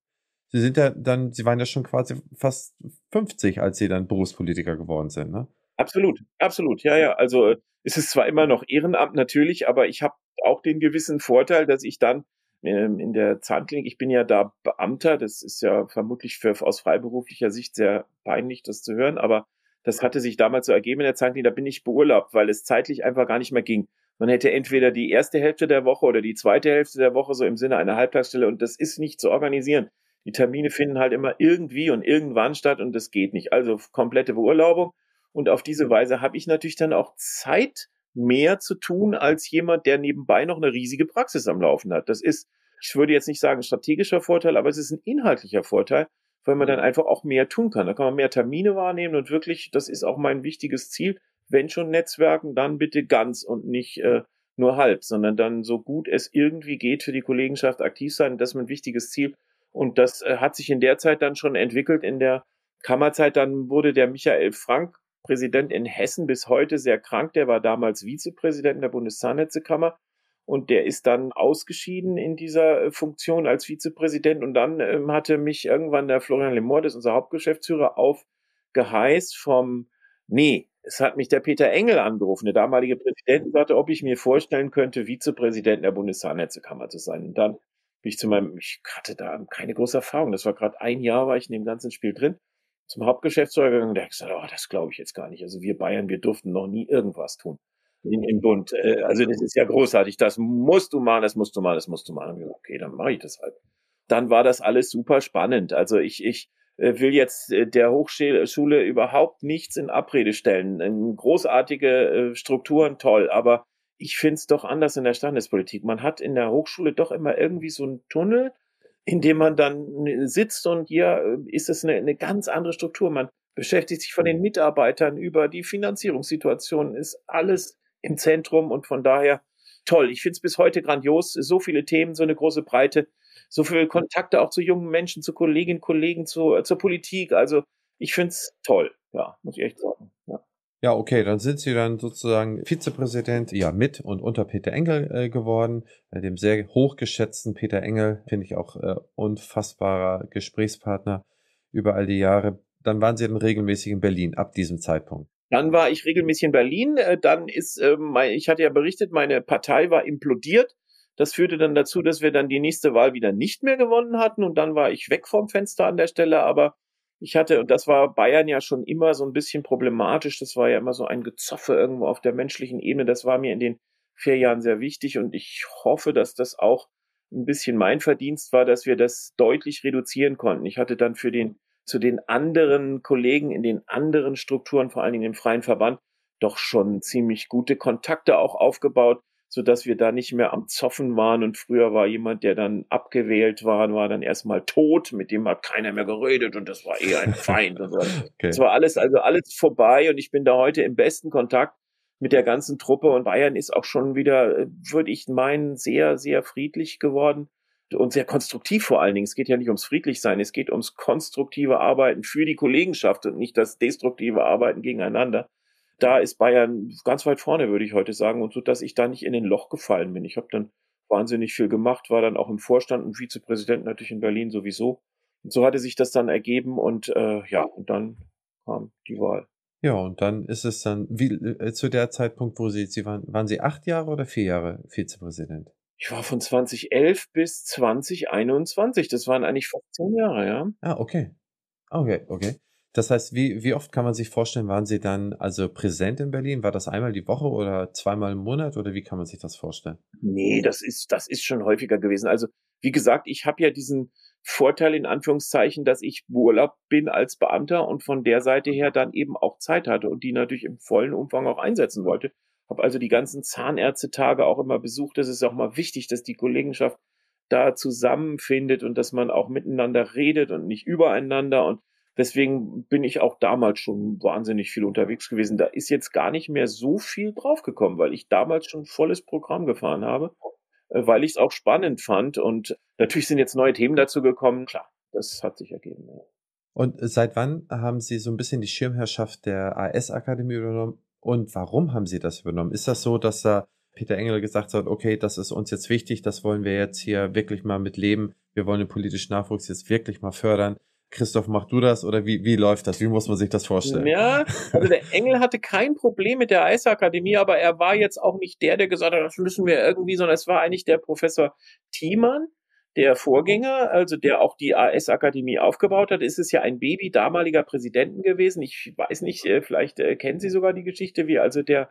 sie sind ja dann, sie waren ja schon quasi fast 50, als sie dann Berufspolitiker geworden sind, ne? Absolut, absolut, ja, ja. Also äh, es ist zwar immer noch Ehrenamt natürlich, aber ich habe auch den gewissen Vorteil, dass ich dann ähm, in der Zahnklinik, ich bin ja da Beamter, das ist ja vermutlich für, aus freiberuflicher Sicht sehr peinlich, das zu hören, aber das hatte sich damals so ergeben in der Zahnklinik, da bin ich beurlaubt, weil es zeitlich einfach gar nicht mehr ging. Man hätte entweder die erste Hälfte der Woche oder die zweite Hälfte der Woche so im Sinne einer Halbtagsstelle und das ist nicht zu organisieren. Die Termine finden halt immer irgendwie und irgendwann statt und das geht nicht. Also komplette Beurlaubung. Und auf diese Weise habe ich natürlich dann auch Zeit, mehr zu tun als jemand, der nebenbei noch eine riesige Praxis am Laufen hat. Das ist, ich würde jetzt nicht sagen strategischer Vorteil, aber es ist ein inhaltlicher Vorteil, weil man dann einfach auch mehr tun kann. Da kann man mehr Termine wahrnehmen und wirklich, das ist auch mein wichtiges Ziel, wenn schon Netzwerken, dann bitte ganz und nicht äh, nur halb, sondern dann so gut es irgendwie geht für die Kollegenschaft aktiv sein. Das ist mein wichtiges Ziel. Und das äh, hat sich in der Zeit dann schon entwickelt. In der Kammerzeit dann wurde der Michael Frank Präsident in Hessen bis heute sehr krank. Der war damals Vizepräsident der Bundeszahnärztekammer und der ist dann ausgeschieden in dieser äh, Funktion als Vizepräsident und dann ähm, hatte mich irgendwann der Florian ist unser Hauptgeschäftsführer, aufgeheißt vom, nee, es hat mich der Peter Engel angerufen, der damalige Präsident, und sagte, ob ich mir vorstellen könnte, Vizepräsident der Bundeszahnärztekammer zu sein. Und dann bin ich zu meinem, ich hatte da keine große Erfahrung, das war gerade ein Jahr, war ich in dem ganzen Spiel drin zum Hauptgeschäftsführer gegangen, der hat gesagt, oh, das glaube ich jetzt gar nicht. Also wir Bayern, wir durften noch nie irgendwas tun in, im Bund. Äh, also das ist ja großartig. Das musst du machen, das musst du machen, das musst du machen. Okay, dann mache ich das halt. Dann war das alles super spannend. Also ich, ich äh, will jetzt äh, der Hochschule überhaupt nichts in Abrede stellen. Großartige Strukturen, toll, aber ich finde es doch anders in der Standespolitik. Man hat in der Hochschule doch immer irgendwie so einen Tunnel, in dem man dann äh, sitzt und hier äh, ist es eine, eine ganz andere Struktur. Man beschäftigt sich von den Mitarbeitern über die Finanzierungssituation, ist alles im Zentrum und von daher toll. Ich finde es bis heute grandios, so viele Themen, so eine große Breite, so viele Kontakte auch zu jungen Menschen, zu Kolleginnen, Kollegen, zu, äh, zur Politik. Also ich finde es toll, ja, muss ich echt sagen. Ja. Ja, okay, dann sind Sie dann sozusagen Vizepräsident, ja, mit und unter Peter Engel äh, geworden, äh, dem sehr hochgeschätzten Peter Engel, finde ich auch äh, unfassbarer Gesprächspartner über all die Jahre. Dann waren Sie dann regelmäßig in Berlin ab diesem Zeitpunkt. Dann war ich regelmäßig in Berlin. Äh, dann ist, ähm, ich hatte ja berichtet, meine Partei war implodiert. Das führte dann dazu, dass wir dann die nächste Wahl wieder nicht mehr gewonnen hatten und dann war ich weg vom Fenster an der Stelle, aber ich hatte, und das war Bayern ja schon immer so ein bisschen problematisch, das war ja immer so ein Gezoffe irgendwo auf der menschlichen Ebene, das war mir in den vier Jahren sehr wichtig. Und ich hoffe, dass das auch ein bisschen mein Verdienst war, dass wir das deutlich reduzieren konnten. Ich hatte dann für den, zu den anderen Kollegen in den anderen Strukturen, vor allen Dingen im freien Verband, doch schon ziemlich gute Kontakte auch aufgebaut, so dass wir da nicht mehr am Zoffen waren und früher war jemand, der dann abgewählt war, war dann erstmal tot, mit dem hat keiner mehr geredet und das war eher ein Feind und so. Okay. Das war alles, also alles vorbei und ich bin da heute im besten Kontakt mit der ganzen Truppe und Bayern ist auch schon wieder, würde ich meinen, sehr, sehr friedlich geworden und sehr konstruktiv vor allen Dingen. Es geht ja nicht ums Friedlichsein, es geht ums konstruktive Arbeiten für die Kollegenschaft und nicht das destruktive Arbeiten gegeneinander da ist Bayern ganz weit vorne, würde ich heute sagen, und so, dass ich da nicht in ein Loch gefallen bin. Ich habe dann wahnsinnig viel gemacht, war dann auch im Vorstand und Vizepräsident natürlich in Berlin sowieso. Und so hatte sich das dann ergeben und äh, ja, und dann kam die Wahl. Ja, und dann ist es dann, wie äh, zu der Zeitpunkt, wo Sie, Sie waren, waren Sie acht Jahre oder vier Jahre Vizepräsident? Ich war von 2011 bis 2021. Das waren eigentlich 15 Jahre, ja. Ah, okay. Okay, okay. Das heißt, wie, wie oft kann man sich vorstellen, waren Sie dann also präsent in Berlin? War das einmal die Woche oder zweimal im Monat oder wie kann man sich das vorstellen? Nee, das ist, das ist schon häufiger gewesen. Also, wie gesagt, ich habe ja diesen Vorteil in Anführungszeichen, dass ich Urlaub bin als Beamter und von der Seite her dann eben auch Zeit hatte und die natürlich im vollen Umfang auch einsetzen wollte. Habe also die ganzen Zahnärztetage auch immer besucht. Das ist auch mal wichtig, dass die Kollegenschaft da zusammenfindet und dass man auch miteinander redet und nicht übereinander und Deswegen bin ich auch damals schon wahnsinnig viel unterwegs gewesen. Da ist jetzt gar nicht mehr so viel draufgekommen, weil ich damals schon volles Programm gefahren habe, äh, weil ich es auch spannend fand. Und natürlich sind jetzt neue Themen dazu gekommen. Klar, das hat sich ergeben. Ja. Und seit wann haben Sie so ein bisschen die Schirmherrschaft der AS-Akademie übernommen? Und warum haben Sie das übernommen? Ist das so, dass da Peter Engel gesagt hat, okay, das ist uns jetzt wichtig, das wollen wir jetzt hier wirklich mal mit leben. Wir wollen den politischen Nachwuchs jetzt wirklich mal fördern. Christoph, mach du das oder wie, wie läuft das? Wie muss man sich das vorstellen? Ja, also der Engel hatte kein Problem mit der Eisakademie, aber er war jetzt auch nicht der, der gesagt hat, das müssen wir irgendwie, sondern es war eigentlich der Professor Thiemann, der Vorgänger, also der auch die AS-Akademie aufgebaut hat. Es ist ja ein Baby damaliger Präsidenten gewesen. Ich weiß nicht, äh, vielleicht äh, kennen Sie sogar die Geschichte, wie also der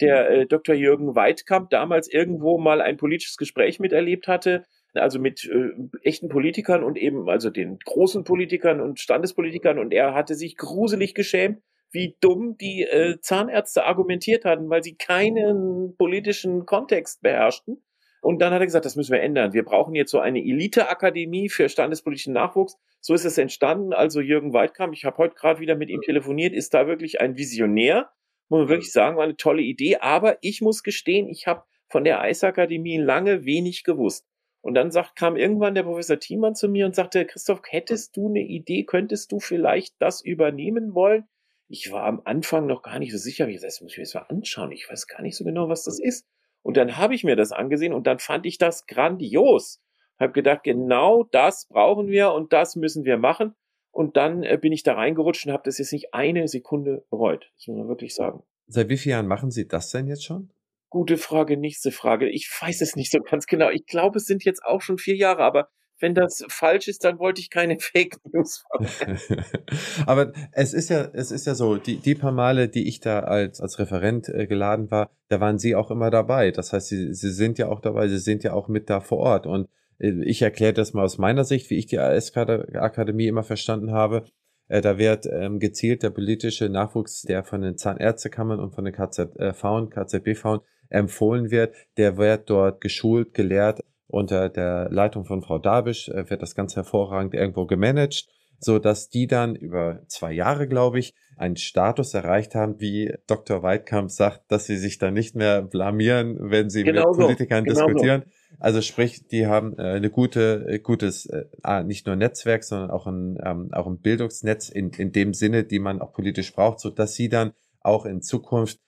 der äh, Dr. Jürgen Weidkamp damals irgendwo mal ein politisches Gespräch miterlebt hatte also mit äh, echten Politikern und eben also den großen Politikern und Standespolitikern und er hatte sich gruselig geschämt, wie dumm die äh, Zahnärzte argumentiert hatten, weil sie keinen politischen Kontext beherrschten. Und dann hat er gesagt, das müssen wir ändern. Wir brauchen jetzt so eine Elite-Akademie für standespolitischen Nachwuchs. So ist es entstanden. Also Jürgen Weidkamp, ich habe heute gerade wieder mit ihm telefoniert, ist da wirklich ein Visionär. Muss man wirklich sagen, war eine tolle Idee. Aber ich muss gestehen, ich habe von der Eisakademie lange wenig gewusst. Und dann sagt, kam irgendwann der Professor Thiemann zu mir und sagte, Christoph, hättest du eine Idee, könntest du vielleicht das übernehmen wollen? Ich war am Anfang noch gar nicht so sicher, wie das muss ich mir jetzt mal anschauen. Ich weiß gar nicht so genau, was das ist. Und dann habe ich mir das angesehen und dann fand ich das grandios. Habe gedacht, genau das brauchen wir und das müssen wir machen. Und dann äh, bin ich da reingerutscht und habe das jetzt nicht eine Sekunde bereut. Das muss man wirklich sagen. Seit wie vielen Jahren machen Sie das denn jetzt schon? Gute Frage, nächste Frage. Ich weiß es nicht so ganz genau. Ich glaube, es sind jetzt auch schon vier Jahre, aber wenn das falsch ist, dann wollte ich keine Fake News. aber es ist ja, es ist ja so, die, die paar Male, die ich da als, als Referent äh, geladen war, da waren Sie auch immer dabei. Das heißt, Sie, Sie sind ja auch dabei, Sie sind ja auch mit da vor Ort. Und äh, ich erkläre das mal aus meiner Sicht, wie ich die AS-Akademie immer verstanden habe. Äh, da wird ähm, gezielt der politische Nachwuchs, der von den Zahnärztekammern und von den KZV und KZBV empfohlen wird, der wird dort geschult, gelehrt. Unter der Leitung von Frau Dabisch äh, wird das ganz hervorragend irgendwo gemanagt, so dass die dann über zwei Jahre, glaube ich, einen Status erreicht haben, wie Dr. Weidkamp sagt, dass sie sich da nicht mehr blamieren, wenn sie genau mit so. Politikern genau diskutieren. So. Also sprich, die haben äh, eine gute, äh, gutes, äh, nicht nur Netzwerk, sondern auch ein, ähm, auch ein Bildungsnetz in, in dem Sinne, die man auch politisch braucht, so dass sie dann auch in Zukunft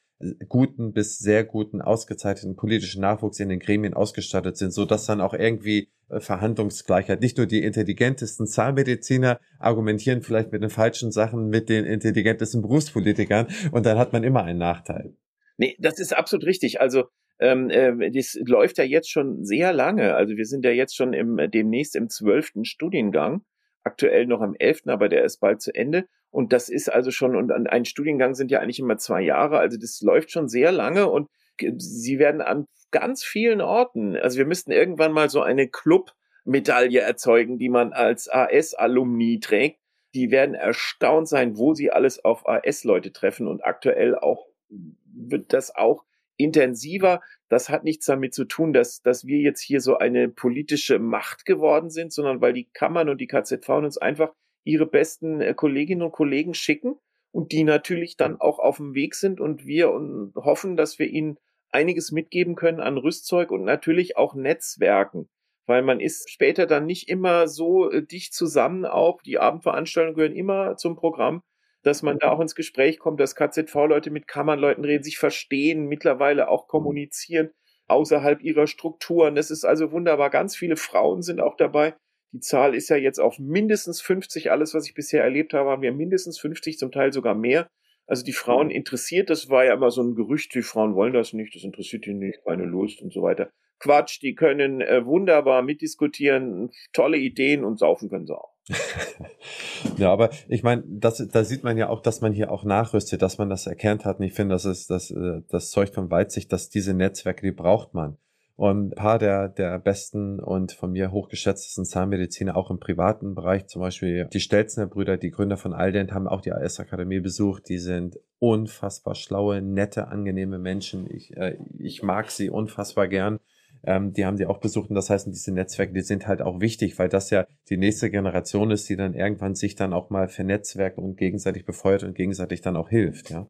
guten bis sehr guten, ausgezeichneten politischen Nachwuchs in den Gremien ausgestattet sind, so dass dann auch irgendwie äh, Verhandlungsgleichheit, nicht nur die intelligentesten Zahnmediziner argumentieren vielleicht mit den falschen Sachen mit den intelligentesten Berufspolitikern und dann hat man immer einen Nachteil. Nee, das ist absolut richtig. Also ähm, äh, das läuft ja jetzt schon sehr lange. Also wir sind ja jetzt schon im demnächst im zwölften Studiengang aktuell noch am 11., aber der ist bald zu Ende. Und das ist also schon, und ein Studiengang sind ja eigentlich immer zwei Jahre, also das läuft schon sehr lange und sie werden an ganz vielen Orten, also wir müssten irgendwann mal so eine Club-Medaille erzeugen, die man als AS-Alumni trägt. Die werden erstaunt sein, wo sie alles auf AS-Leute treffen und aktuell auch wird das auch intensiver. Das hat nichts damit zu tun, dass, dass wir jetzt hier so eine politische Macht geworden sind, sondern weil die Kammern und die KZV uns einfach ihre besten äh, Kolleginnen und Kollegen schicken und die natürlich dann auch auf dem Weg sind und wir hoffen, dass wir ihnen einiges mitgeben können an Rüstzeug und natürlich auch Netzwerken, weil man ist später dann nicht immer so äh, dicht zusammen auch. Die Abendveranstaltungen gehören immer zum Programm dass man da auch ins Gespräch kommt, dass KZV-Leute mit Kammernleuten reden, sich verstehen, mittlerweile auch kommunizieren außerhalb ihrer Strukturen. Das ist also wunderbar. Ganz viele Frauen sind auch dabei. Die Zahl ist ja jetzt auf mindestens 50. Alles, was ich bisher erlebt habe, haben wir mindestens 50, zum Teil sogar mehr. Also die Frauen interessiert, das war ja immer so ein Gerücht, die Frauen wollen das nicht, das interessiert die nicht, keine Lust und so weiter. Quatsch, die können äh, wunderbar mitdiskutieren, tolle Ideen und saufen können sie auch. ja, aber ich meine, das, da sieht man ja auch, dass man hier auch nachrüstet, dass man das erkannt hat. Und ich finde, das ist das, äh, das Zeug von Weitsicht, dass diese Netzwerke, die braucht man. Und ein paar der, der besten und von mir hochgeschätztesten Zahnmediziner auch im privaten Bereich, zum Beispiel die Stelzner Brüder, die Gründer von Aldent, haben auch die AS-Akademie besucht. Die sind unfassbar schlaue, nette, angenehme Menschen. Ich, äh, ich mag sie unfassbar gern. Ähm, die haben sie auch besucht und das heißt, diese Netzwerke, die sind halt auch wichtig, weil das ja die nächste Generation ist, die dann irgendwann sich dann auch mal vernetzwerkt und gegenseitig befeuert und gegenseitig dann auch hilft, ja.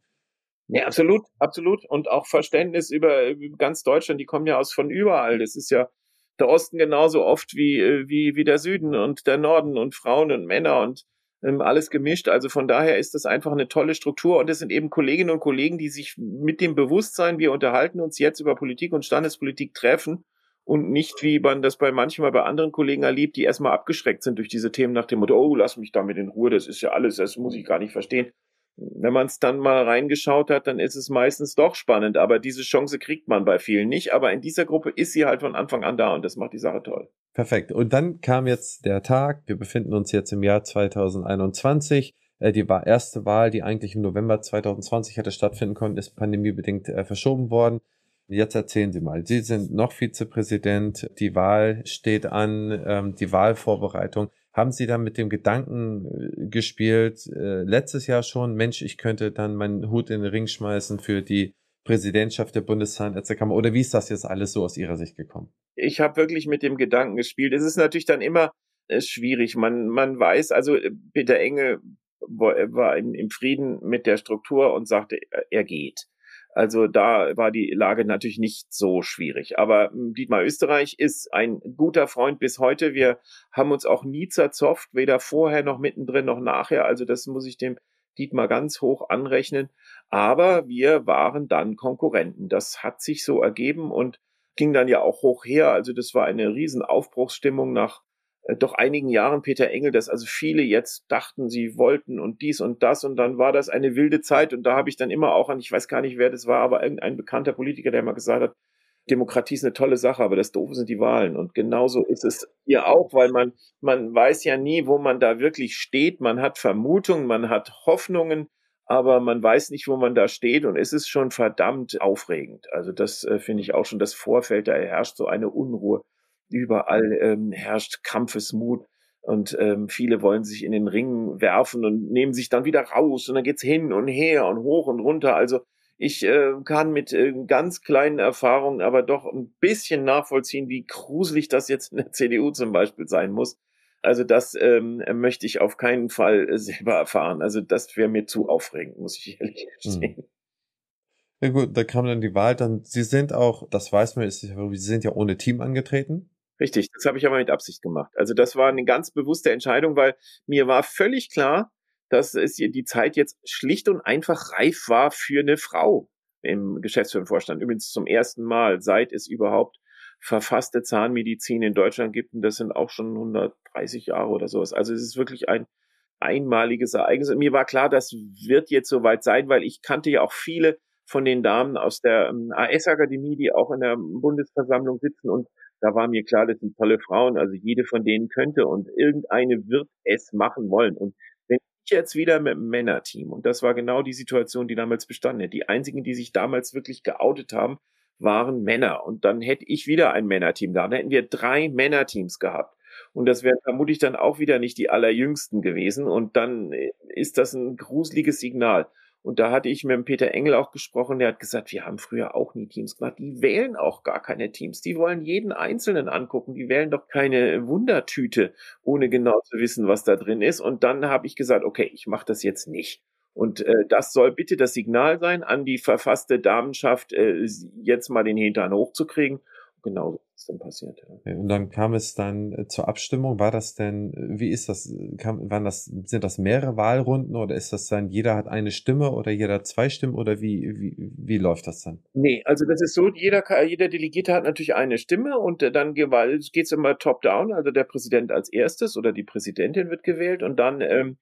Ja, absolut, absolut. Und auch Verständnis über, ganz Deutschland, die kommen ja aus von überall. Das ist ja der Osten genauso oft wie, äh, wie, wie der Süden und der Norden und Frauen und Männer und ähm, alles gemischt. Also von daher ist das einfach eine tolle Struktur und es sind eben Kolleginnen und Kollegen, die sich mit dem Bewusstsein, wir unterhalten uns jetzt über Politik und Standespolitik treffen und nicht, wie man das bei manchmal bei anderen Kollegen erlebt, die erstmal abgeschreckt sind durch diese Themen nach dem Motto, oh, lass mich damit in Ruhe, das ist ja alles, das muss ich gar nicht verstehen wenn man es dann mal reingeschaut hat, dann ist es meistens doch spannend. Aber diese Chance kriegt man bei vielen nicht. Aber in dieser Gruppe ist sie halt von Anfang an da und das macht die Sache toll. Perfekt. Und dann kam jetzt der Tag. Wir befinden uns jetzt im Jahr 2021. Äh, die erste Wahl, die eigentlich im November 2020 hätte stattfinden können, ist pandemiebedingt äh, verschoben worden. Jetzt erzählen Sie mal. Sie sind noch Vizepräsident. Die Wahl steht an, ähm, die Wahlvorbereitung. Haben Sie dann mit dem Gedanken äh, gespielt, äh, letztes Jahr schon, Mensch, ich könnte dann meinen Hut in den Ring schmeißen für die Präsidentschaft der Bundeszahnärztekammer? Oder wie ist das jetzt alles so aus Ihrer Sicht gekommen? Ich habe wirklich mit dem Gedanken gespielt. Es ist natürlich dann immer äh, schwierig. Man, man weiß, also äh, Peter Engel war im, im Frieden mit der Struktur und sagte, er geht. Also da war die Lage natürlich nicht so schwierig. Aber hm, Dietmar Österreich ist ein guter Freund bis heute. Wir haben uns auch nie zerzopft, weder vorher noch mittendrin noch nachher. Also das muss ich dem Dietmar ganz hoch anrechnen. Aber wir waren dann Konkurrenten. Das hat sich so ergeben und ging dann ja auch hoch her. Also das war eine riesen Aufbruchsstimmung nach äh, doch einigen Jahren Peter Engel, dass also viele jetzt dachten, sie wollten und dies und das und dann war das eine wilde Zeit und da habe ich dann immer auch an, ich weiß gar nicht, wer das war, aber irgendein bekannter Politiker, der mal gesagt hat, Demokratie ist eine tolle Sache, aber das Doofe sind die Wahlen. Und genauso ist es hier auch, weil man, man weiß ja nie, wo man da wirklich steht. Man hat Vermutungen, man hat Hoffnungen, aber man weiß nicht, wo man da steht. Und es ist schon verdammt aufregend. Also das äh, finde ich auch schon das Vorfeld, da herrscht so eine Unruhe. Überall ähm, herrscht Kampfesmut und ähm, viele wollen sich in den Ring werfen und nehmen sich dann wieder raus und dann geht's hin und her und hoch und runter. Also ich äh, kann mit äh, ganz kleinen Erfahrungen aber doch ein bisschen nachvollziehen, wie gruselig das jetzt in der CDU zum Beispiel sein muss. Also das ähm, möchte ich auf keinen Fall äh, selber erfahren. Also das wäre mir zu aufregend, muss ich ehrlich hm. gestehen. Hm. Ja gut, da kam dann die Wahl. Dann Sie sind auch, das weiß man, Sie sind ja ohne Team angetreten. Richtig, das habe ich aber mit Absicht gemacht. Also das war eine ganz bewusste Entscheidung, weil mir war völlig klar, dass es die Zeit jetzt schlicht und einfach reif war für eine Frau im Geschäftsführungsvorstand. Übrigens zum ersten Mal, seit es überhaupt verfasste Zahnmedizin in Deutschland gibt. Und das sind auch schon 130 Jahre oder sowas. Also es ist wirklich ein einmaliges Ereignis. Und mir war klar, das wird jetzt soweit sein, weil ich kannte ja auch viele von den Damen aus der ähm, AS-Akademie, die auch in der Bundesversammlung sitzen und da war mir klar, das sind tolle Frauen, also jede von denen könnte und irgendeine wird es machen wollen. Und wenn ich jetzt wieder mit einem Männerteam, und das war genau die Situation, die damals bestand, die einzigen, die sich damals wirklich geoutet haben, waren Männer. Und dann hätte ich wieder ein Männerteam da. Dann hätten wir drei Männerteams gehabt. Und das wären vermutlich dann auch wieder nicht die allerjüngsten gewesen. Und dann ist das ein gruseliges Signal. Und da hatte ich mit dem Peter Engel auch gesprochen, der hat gesagt, wir haben früher auch nie Teams gemacht. Die wählen auch gar keine Teams. Die wollen jeden Einzelnen angucken. Die wählen doch keine Wundertüte, ohne genau zu wissen, was da drin ist. Und dann habe ich gesagt, okay, ich mache das jetzt nicht. Und äh, das soll bitte das Signal sein an die verfasste Damenschaft, äh, jetzt mal den Hintern hochzukriegen genau so ist dann passiert. Ja. Und dann kam es dann äh, zur Abstimmung. War das denn, äh, wie ist das, kam, waren das, sind das mehrere Wahlrunden oder ist das dann, jeder hat eine Stimme oder jeder zwei Stimmen oder wie, wie, wie läuft das dann? Nee, also das ist so, jeder, jeder Delegierte hat natürlich eine Stimme und äh, dann geht es immer top-down, also der Präsident als erstes oder die Präsidentin wird gewählt und dann ähm,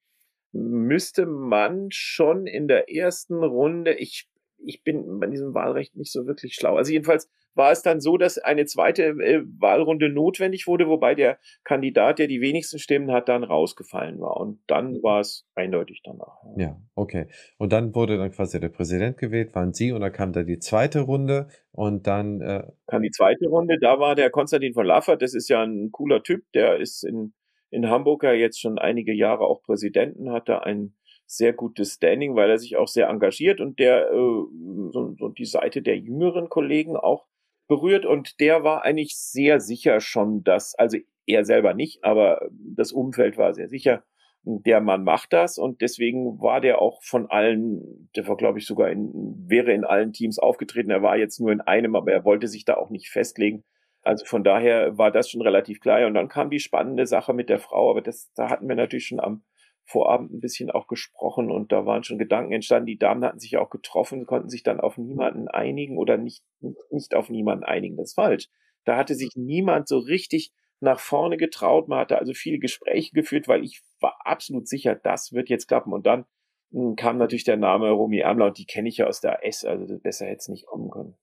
müsste man schon in der ersten Runde, ich, ich bin bei diesem Wahlrecht nicht so wirklich schlau. Also jedenfalls war es dann so, dass eine zweite äh, Wahlrunde notwendig wurde, wobei der Kandidat, der die wenigsten Stimmen hat, dann rausgefallen war. Und dann mhm. war es eindeutig danach. Ja, okay. Und dann wurde dann quasi der Präsident gewählt, waren Sie, und dann kam da die zweite Runde und dann äh kam die zweite Runde. Da war der Konstantin von Laffert, das ist ja ein cooler Typ, der ist in, in Hamburg ja jetzt schon einige Jahre auch Präsidenten, hat da ein sehr gutes Standing, weil er sich auch sehr engagiert und der äh, so, so die Seite der jüngeren Kollegen auch berührt und der war eigentlich sehr sicher schon, dass, also er selber nicht, aber das Umfeld war sehr sicher, der Mann macht das und deswegen war der auch von allen, der war glaube ich sogar in, wäre in allen Teams aufgetreten, er war jetzt nur in einem, aber er wollte sich da auch nicht festlegen. Also von daher war das schon relativ klar. Und dann kam die spannende Sache mit der Frau, aber das, da hatten wir natürlich schon am Vorabend ein bisschen auch gesprochen und da waren schon Gedanken entstanden. Die Damen hatten sich auch getroffen, konnten sich dann auf niemanden einigen oder nicht, nicht auf niemanden einigen. Das ist falsch. Da hatte sich niemand so richtig nach vorne getraut. Man hatte also viele Gespräche geführt, weil ich war absolut sicher, das wird jetzt klappen. Und dann hm, kam natürlich der Name Romy Ermler und die kenne ich ja aus der S, also besser hätte es nicht kommen können.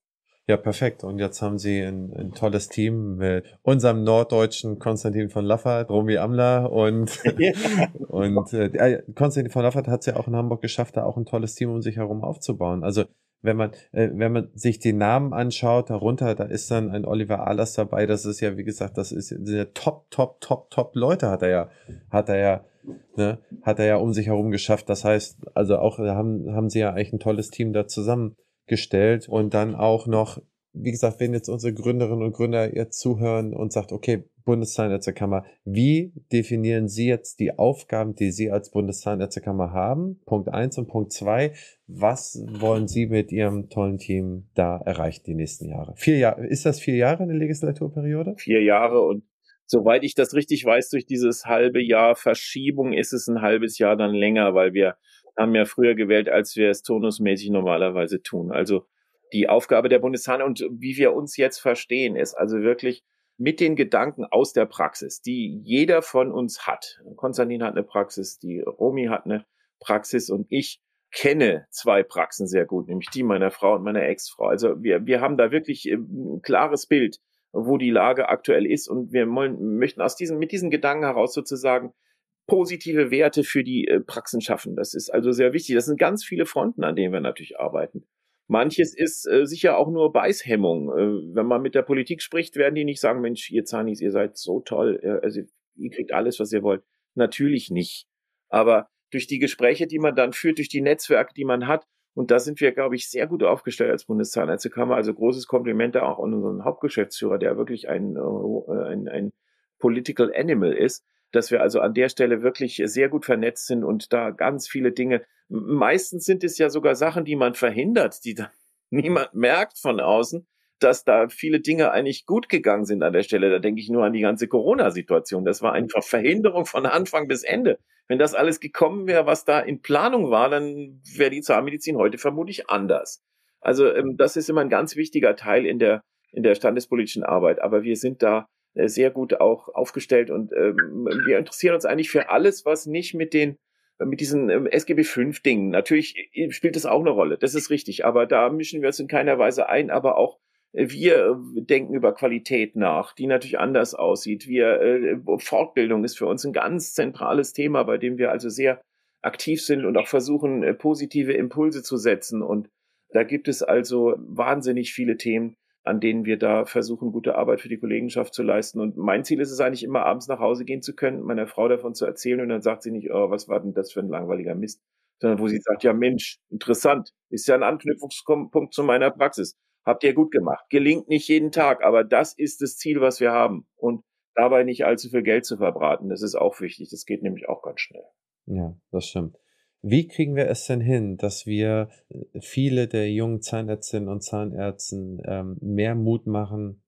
Ja, perfekt. Und jetzt haben Sie ein, ein, tolles Team mit unserem norddeutschen Konstantin von Laffert, Romy Amler und, und äh, Konstantin von Laffert hat es ja auch in Hamburg geschafft, da auch ein tolles Team um sich herum aufzubauen. Also wenn man, äh, wenn man sich die Namen anschaut, darunter, da ist dann ein Oliver Ahlers dabei, das ist ja, wie gesagt, das ist sind ja top, top, top, top Leute hat er ja, hat er ja, ne, hat er ja um sich herum geschafft. Das heißt, also auch haben, haben sie ja eigentlich ein tolles Team da zusammen gestellt und dann auch noch, wie gesagt, wenn jetzt unsere Gründerinnen und Gründer jetzt zuhören und sagt, okay, Bundeszahnärztekammer, wie definieren Sie jetzt die Aufgaben, die Sie als Bundeszahnärztekammer haben? Punkt eins und Punkt zwei, was wollen Sie mit Ihrem tollen Team da erreichen die nächsten Jahre? Vier Jahre, ist das vier Jahre eine Legislaturperiode? Vier Jahre und soweit ich das richtig weiß, durch dieses halbe Jahr Verschiebung ist es ein halbes Jahr dann länger, weil wir haben ja früher gewählt, als wir es turnusmäßig normalerweise tun. Also die Aufgabe der Bundeszahl und wie wir uns jetzt verstehen, ist also wirklich mit den Gedanken aus der Praxis, die jeder von uns hat. Konstantin hat eine Praxis, die Romy hat eine Praxis und ich kenne zwei Praxen sehr gut, nämlich die meiner Frau und meiner Ex-Frau. Also wir, wir haben da wirklich ähm, ein klares Bild, wo die Lage aktuell ist und wir wollen, möchten aus diesem, mit diesen Gedanken heraus sozusagen positive Werte für die äh, Praxen schaffen. Das ist also sehr wichtig. Das sind ganz viele Fronten, an denen wir natürlich arbeiten. Manches ist äh, sicher auch nur Beißhemmung. Äh, wenn man mit der Politik spricht, werden die nicht sagen, Mensch, ihr Zanis, ihr seid so toll, äh, also ihr kriegt alles, was ihr wollt. Natürlich nicht. Aber durch die Gespräche, die man dann führt, durch die Netzwerke, die man hat, und da sind wir, glaube ich, sehr gut aufgestellt als Bundeszahnärztekammer. Also großes Kompliment auch an unseren Hauptgeschäftsführer, der wirklich ein, äh, ein, ein Political Animal ist dass wir also an der Stelle wirklich sehr gut vernetzt sind und da ganz viele Dinge, meistens sind es ja sogar Sachen, die man verhindert, die dann niemand merkt von außen, dass da viele Dinge eigentlich gut gegangen sind an der Stelle. Da denke ich nur an die ganze Corona-Situation. Das war einfach Verhinderung von Anfang bis Ende. Wenn das alles gekommen wäre, was da in Planung war, dann wäre die Zahnmedizin heute vermutlich anders. Also ähm, das ist immer ein ganz wichtiger Teil in der in der standespolitischen Arbeit. Aber wir sind da sehr gut auch aufgestellt und ähm, wir interessieren uns eigentlich für alles, was nicht mit den mit diesen ähm, SGB V Dingen. Natürlich äh, spielt das auch eine Rolle, das ist richtig, aber da mischen wir uns in keiner Weise ein, aber auch äh, wir denken über Qualität nach, die natürlich anders aussieht. Wir, äh, Fortbildung ist für uns ein ganz zentrales Thema, bei dem wir also sehr aktiv sind und auch versuchen, positive Impulse zu setzen. Und da gibt es also wahnsinnig viele Themen, an denen wir da versuchen, gute Arbeit für die Kollegenschaft zu leisten. Und mein Ziel ist es eigentlich immer, abends nach Hause gehen zu können, meiner Frau davon zu erzählen und dann sagt sie nicht, oh, was war denn das für ein langweiliger Mist, sondern wo sie sagt, ja Mensch, interessant, ist ja ein Anknüpfungspunkt zu meiner Praxis. Habt ihr gut gemacht. Gelingt nicht jeden Tag, aber das ist das Ziel, was wir haben. Und dabei nicht allzu viel Geld zu verbraten, das ist auch wichtig. Das geht nämlich auch ganz schnell. Ja, das stimmt. Wie kriegen wir es denn hin, dass wir äh, viele der jungen Zahnärztinnen und Zahnärzten ähm, mehr Mut machen,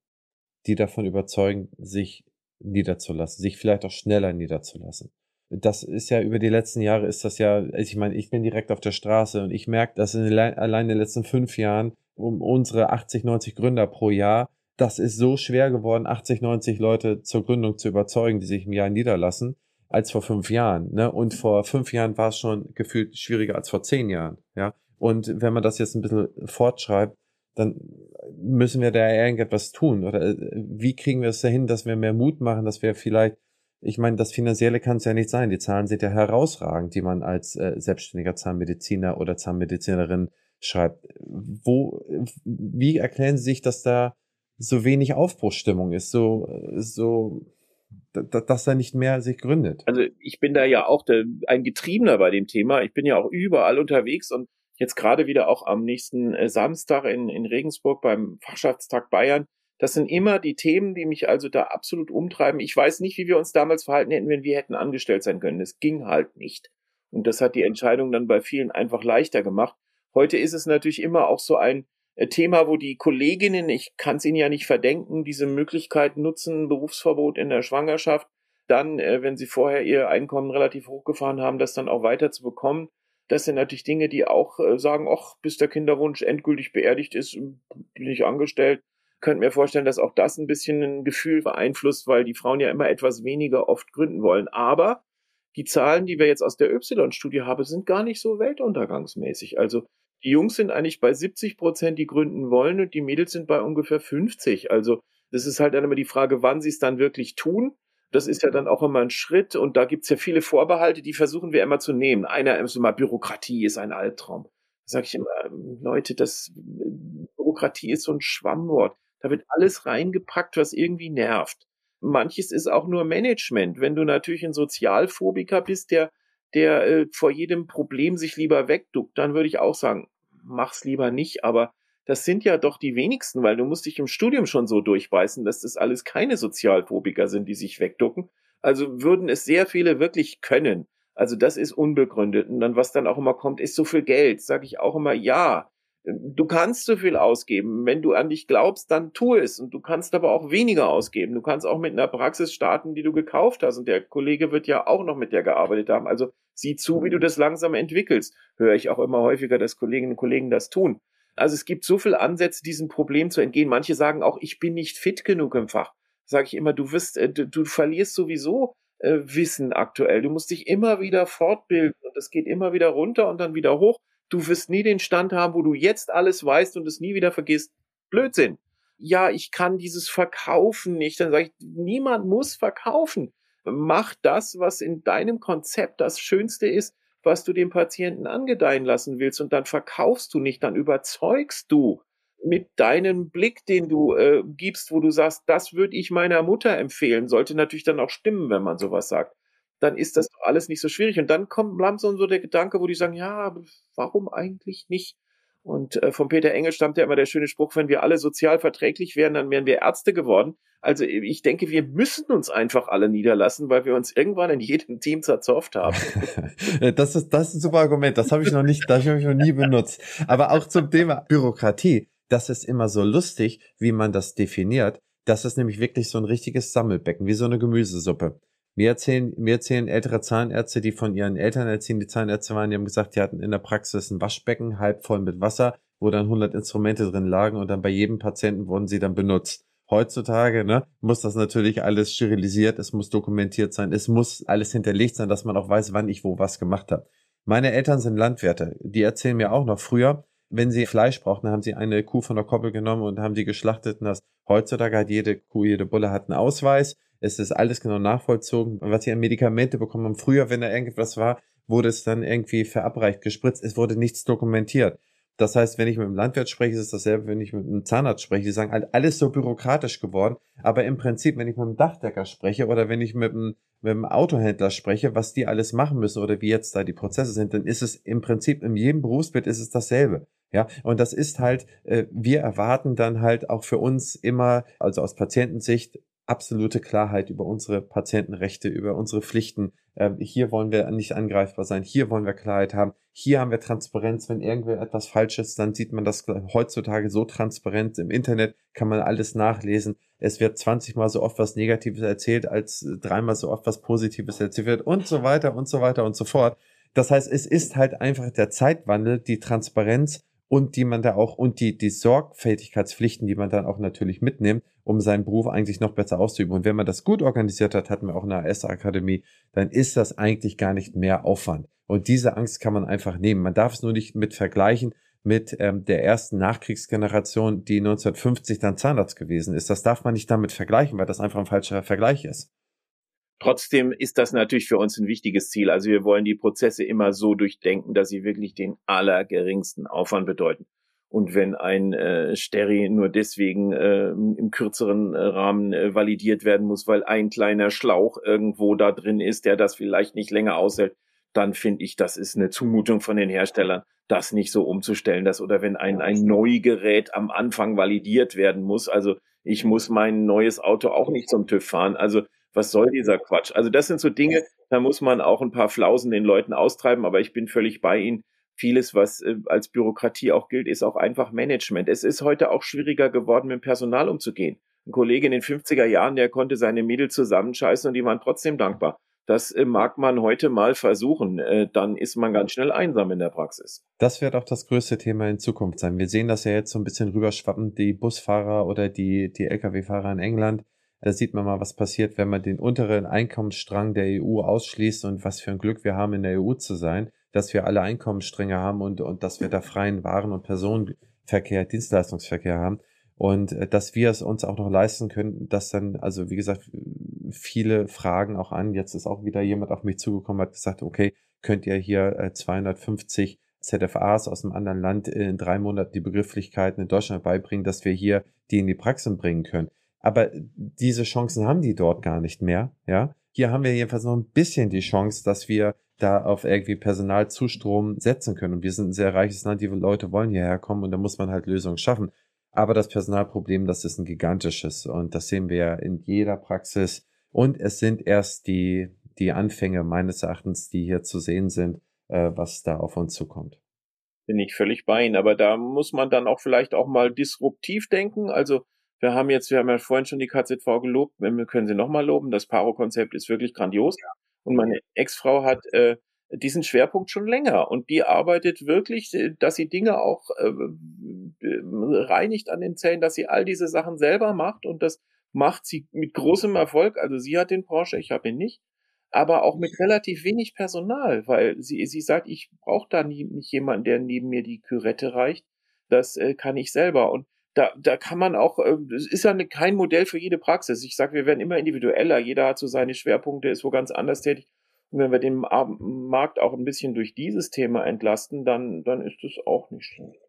die davon überzeugen, sich niederzulassen, sich vielleicht auch schneller niederzulassen? Das ist ja über die letzten Jahre ist das ja, also ich meine, ich bin direkt auf der Straße und ich merke, dass in allein in den letzten fünf Jahren um unsere 80, 90 Gründer pro Jahr, das ist so schwer geworden, 80, 90 Leute zur Gründung zu überzeugen, die sich im Jahr niederlassen als vor fünf Jahren. Ne? Und vor fünf Jahren war es schon gefühlt schwieriger als vor zehn Jahren. Ja. Und wenn man das jetzt ein bisschen fortschreibt, dann müssen wir da irgendetwas tun. Oder äh, wie kriegen wir es dahin, dass wir mehr Mut machen, dass wir vielleicht, ich meine, das Finanzielle kann es ja nicht sein. Die Zahlen sind ja herausragend, die man als äh, selbstständiger Zahnmediziner oder Zahnmedizinerin schreibt. Wo, wie erklären Sie sich, dass da so wenig Aufbruchsstimmung ist, so, so, dass da nicht mehr sich gründet? Also ich bin da ja auch der, ein Getriebener bei dem Thema. Ich bin ja auch überall unterwegs und jetzt gerade wieder auch am nächsten äh, Samstag in, in Regensburg beim Fachschaftstag Bayern. Das sind immer die Themen, die mich also da absolut umtreiben. Ich weiß nicht, wie wir uns damals verhalten hätten, wenn wir hätten angestellt sein können. Es ging halt nicht. Und das hat die Entscheidung dann bei vielen einfach leichter gemacht. Heute ist es natürlich immer auch so ein Thema, wo die Kolleginnen, ich kann es ihnen ja nicht verdenken, diese Möglichkeit nutzen, Berufsverbot in der Schwangerschaft, dann, äh, wenn sie vorher ihr Einkommen relativ hochgefahren haben, das dann auch weiter zu bekommen. Das sind natürlich Dinge, die auch äh, sagen, ach, bis der Kinderwunsch endgültig beerdigt ist, bin ich angestellt. Könnt mir vorstellen, dass auch das ein bisschen ein Gefühl beeinflusst, weil die Frauen ja immer etwas weniger oft gründen wollen. Aber die Zahlen, die wir jetzt aus der Y-Studie haben, sind gar nicht so weltuntergangsmäßig. Also die Jungs sind eigentlich bei 70 Prozent, die gründen wollen und die Mädels sind bei ungefähr 50. Also das ist halt dann immer die Frage, wann sie es dann wirklich tun. Das ist ja dann auch immer ein Schritt und da gibt's ja viele Vorbehalte, die versuchen wir immer zu nehmen. Einer ist immer, Bürokratie ist ein Albtraum. Da sage ich immer, ähm, Leute, das Bürokratie ist so ein Schwammwort. Da wird alles reingepackt, was irgendwie nervt. Manches ist auch nur Management. Wenn du natürlich ein Sozialphobiker bist, der der äh, vor jedem Problem sich lieber wegduckt, dann würde ich auch sagen, mach's lieber nicht, aber das sind ja doch die wenigsten, weil du musst dich im Studium schon so durchbeißen, dass das alles keine Sozialphobiker sind, die sich wegducken. Also würden es sehr viele wirklich können. Also das ist unbegründet. Und dann, was dann auch immer kommt, ist so viel Geld. Sage ich auch immer, ja, du kannst so viel ausgeben. Wenn du an dich glaubst, dann tu es. Und du kannst aber auch weniger ausgeben. Du kannst auch mit einer Praxis starten, die du gekauft hast. Und der Kollege wird ja auch noch mit der gearbeitet haben. Also sieh zu, wie du das langsam entwickelst. Höre ich auch immer häufiger, dass Kolleginnen und Kollegen das tun. Also es gibt so viele Ansätze, diesem Problem zu entgehen. Manche sagen auch, ich bin nicht fit genug im Fach. Sage ich immer, du wirst, äh, du, du verlierst sowieso äh, Wissen aktuell. Du musst dich immer wieder fortbilden und es geht immer wieder runter und dann wieder hoch du wirst nie den Stand haben, wo du jetzt alles weißt und es nie wieder vergisst. Blödsinn. Ja, ich kann dieses Verkaufen nicht. Dann sage ich, niemand muss verkaufen. Mach das, was in deinem Konzept das Schönste ist, was du dem Patienten angedeihen lassen willst. Und dann verkaufst du nicht, dann überzeugst du mit deinem Blick, den du äh, gibst, wo du sagst, das würde ich meiner Mutter empfehlen, sollte natürlich dann auch stimmen, wenn man sowas sagt dann ist das alles nicht so schwierig. Und dann kommt langsam so der Gedanke, wo die sagen, ja, warum eigentlich nicht? Und äh, von Peter Engel stammt ja immer der schöne Spruch, wenn wir alle sozial verträglich wären, dann wären wir Ärzte geworden. Also ich denke, wir müssen uns einfach alle niederlassen, weil wir uns irgendwann in jedem Team zerzofft haben. das ist das ist ein super Argument. Das habe ich noch nicht, das habe ich noch nie benutzt. Aber auch zum Thema Bürokratie. Das ist immer so lustig, wie man das definiert. Das ist nämlich wirklich so ein richtiges Sammelbecken, wie so eine Gemüsesuppe. Mir erzählen, mir erzählen ältere Zahnärzte, die von ihren Eltern erzählen, die Zahnärzte waren, die haben gesagt, die hatten in der Praxis ein Waschbecken, halb voll mit Wasser, wo dann 100 Instrumente drin lagen und dann bei jedem Patienten wurden sie dann benutzt. Heutzutage ne, muss das natürlich alles sterilisiert, es muss dokumentiert sein, es muss alles hinterlegt sein, dass man auch weiß, wann ich wo was gemacht habe. Meine Eltern sind Landwirte, die erzählen mir auch noch früher, wenn sie Fleisch brauchten, haben sie eine Kuh von der Koppel genommen und haben die geschlachtet. Und das heutzutage hat jede Kuh, jede Bulle hat einen Ausweis. Es ist alles genau nachvollzogen, was sie an Medikamente bekommen haben. Früher, wenn da irgendwas war, wurde es dann irgendwie verabreicht, gespritzt. Es wurde nichts dokumentiert. Das heißt, wenn ich mit einem Landwirt spreche, ist es dasselbe, wenn ich mit einem Zahnarzt spreche. Die sagen, alles so bürokratisch geworden. Aber im Prinzip, wenn ich mit einem Dachdecker spreche oder wenn ich mit einem, mit einem Autohändler spreche, was die alles machen müssen oder wie jetzt da die Prozesse sind, dann ist es im Prinzip in jedem Berufsbild ist es dasselbe. Ja, und das ist halt, äh, wir erwarten dann halt auch für uns immer, also aus Patientensicht, absolute Klarheit über unsere Patientenrechte, über unsere Pflichten. Ähm, hier wollen wir nicht angreifbar sein, hier wollen wir Klarheit haben, hier haben wir Transparenz. Wenn irgendwer etwas falsch ist, dann sieht man das heutzutage so transparent. Im Internet kann man alles nachlesen. Es wird 20 mal so oft was Negatives erzählt, als dreimal so oft was Positives erzählt wird und so weiter und so weiter und so fort. Das heißt, es ist halt einfach der Zeitwandel, die Transparenz und die man da auch und die, die Sorgfältigkeitspflichten, die man dann auch natürlich mitnimmt um seinen Beruf eigentlich noch besser auszuüben. Und wenn man das gut organisiert hat, hatten wir auch eine AS-Akademie, dann ist das eigentlich gar nicht mehr Aufwand. Und diese Angst kann man einfach nehmen. Man darf es nur nicht mit vergleichen mit ähm, der ersten Nachkriegsgeneration, die 1950 dann Zahnarzt gewesen ist. Das darf man nicht damit vergleichen, weil das einfach ein falscher Vergleich ist. Trotzdem ist das natürlich für uns ein wichtiges Ziel. Also wir wollen die Prozesse immer so durchdenken, dass sie wirklich den allergeringsten Aufwand bedeuten. Und wenn ein äh, Steri nur deswegen äh, im kürzeren äh, Rahmen äh, validiert werden muss, weil ein kleiner Schlauch irgendwo da drin ist, der das vielleicht nicht länger aushält, dann finde ich, das ist eine Zumutung von den Herstellern, das nicht so umzustellen. Das, oder wenn ein, ein Neugerät am Anfang validiert werden muss, also ich muss mein neues Auto auch nicht zum TÜV fahren. Also was soll dieser Quatsch? Also das sind so Dinge, da muss man auch ein paar Flausen den Leuten austreiben, aber ich bin völlig bei Ihnen vieles, was äh, als Bürokratie auch gilt, ist auch einfach Management. Es ist heute auch schwieriger geworden, mit dem Personal umzugehen. Ein Kollege in den 50er Jahren, der konnte seine Mädel zusammenscheißen und die waren trotzdem dankbar. Das äh, mag man heute mal versuchen. Äh, dann ist man ganz schnell einsam in der Praxis. Das wird auch das größte Thema in Zukunft sein. Wir sehen das ja jetzt so ein bisschen rüberschwappen, die Busfahrer oder die, die Lkw-Fahrer in England. Da sieht man mal, was passiert, wenn man den unteren Einkommensstrang der EU ausschließt und was für ein Glück wir haben, in der EU zu sein dass wir alle Einkommensstränge haben und, und dass wir da freien Waren- und Personenverkehr, Dienstleistungsverkehr haben. Und äh, dass wir es uns auch noch leisten können, dass dann, also wie gesagt, viele Fragen auch an. Jetzt ist auch wieder jemand auf mich zugekommen, hat gesagt, okay, könnt ihr hier äh, 250 ZFAs aus einem anderen Land in drei Monaten die Begrifflichkeiten in Deutschland beibringen, dass wir hier die in die Praxis bringen können. Aber diese Chancen haben die dort gar nicht mehr, ja. Hier haben wir jedenfalls noch ein bisschen die Chance, dass wir da auf irgendwie Personalzustrom setzen können. Und wir sind ein sehr reiches Land, die Leute wollen hierher kommen und da muss man halt Lösungen schaffen. Aber das Personalproblem, das ist ein gigantisches und das sehen wir in jeder Praxis. Und es sind erst die, die Anfänge meines Erachtens, die hier zu sehen sind, äh, was da auf uns zukommt. Bin ich völlig bei Ihnen, aber da muss man dann auch vielleicht auch mal disruptiv denken. Also wir haben jetzt, wir haben ja vorhin schon die KZV gelobt, wir können sie nochmal loben. Das Paro-Konzept ist wirklich grandios. Ja. Und meine Ex-Frau hat äh, diesen Schwerpunkt schon länger und die arbeitet wirklich, äh, dass sie Dinge auch äh, reinigt an den Zellen, dass sie all diese Sachen selber macht und das macht sie mit großem Erfolg. Also sie hat den Porsche, ich habe ihn nicht, aber auch mit relativ wenig Personal, weil sie, sie sagt, ich brauche da nie, nicht jemanden, der neben mir die Kürette reicht. Das äh, kann ich selber. Und da, da kann man auch, es äh, ist ja kein Modell für jede Praxis. Ich sage, wir werden immer individueller, jeder hat so seine Schwerpunkte, ist wo ganz anders tätig. Und wenn wir den Markt auch ein bisschen durch dieses Thema entlasten, dann, dann ist es auch nicht schlecht.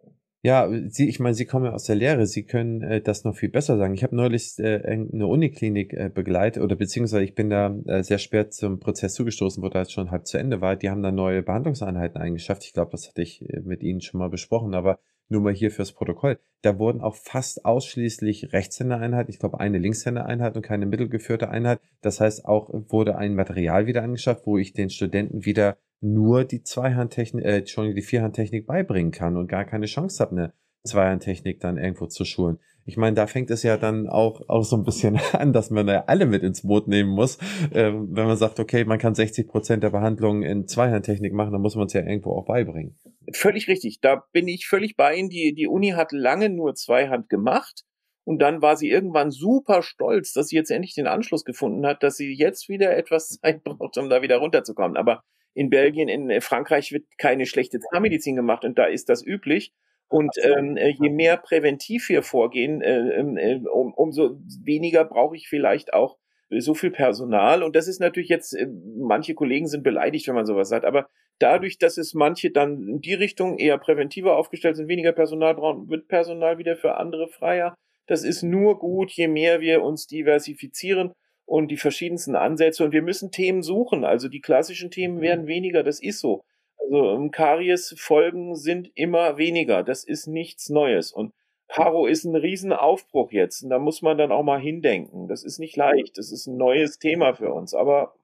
Ja, Sie, ich meine, Sie kommen ja aus der Lehre, Sie können äh, das noch viel besser sagen. Ich habe neulich äh, eine Uniklinik äh, begleitet oder beziehungsweise ich bin da äh, sehr spät zum Prozess zugestoßen, wo das schon halb zu Ende war. Die haben da neue Behandlungseinheiten eingeschafft. Ich glaube, das hatte ich äh, mit Ihnen schon mal besprochen, aber nur mal hier fürs Protokoll. Da wurden auch fast ausschließlich Rechtshändereinheiten, ich glaube eine Linkshändereinheit und keine mittelgeführte Einheit. Das heißt, auch wurde ein Material wieder angeschafft, wo ich den Studenten wieder nur die Zweihandtechnik, äh, Entschuldigung, die Vierhandtechnik beibringen kann und gar keine Chance habe, eine Zweihandtechnik dann irgendwo zu schulen. Ich meine, da fängt es ja dann auch, auch so ein bisschen an, dass man ja alle mit ins Boot nehmen muss. Ähm, wenn man sagt, okay, man kann 60 Prozent der Behandlungen in Zweihandtechnik machen, dann muss man es ja irgendwo auch beibringen. Völlig richtig. Da bin ich völlig bei Ihnen. Die, die Uni hat lange nur Zweihand gemacht. Und dann war sie irgendwann super stolz, dass sie jetzt endlich den Anschluss gefunden hat, dass sie jetzt wieder etwas Zeit braucht, um da wieder runterzukommen. Aber in Belgien, in Frankreich wird keine schlechte Zahnmedizin gemacht und da ist das üblich. Und ähm, äh, je mehr präventiv wir vorgehen, äh, ähm, äh, um, umso weniger brauche ich vielleicht auch so viel Personal. Und das ist natürlich jetzt, äh, manche Kollegen sind beleidigt, wenn man sowas sagt, aber dadurch, dass es manche dann in die Richtung eher präventiver aufgestellt sind, weniger Personal brauchen, wird Personal wieder für andere freier. Das ist nur gut, je mehr wir uns diversifizieren und die verschiedensten Ansätze. Und wir müssen Themen suchen. Also die klassischen Themen werden weniger, das ist so. Also ähm, Karies-Folgen sind immer weniger. Das ist nichts Neues. Und Paro ist ein Riesenaufbruch jetzt. Und da muss man dann auch mal hindenken. Das ist nicht leicht. Das ist ein neues Thema für uns. Aber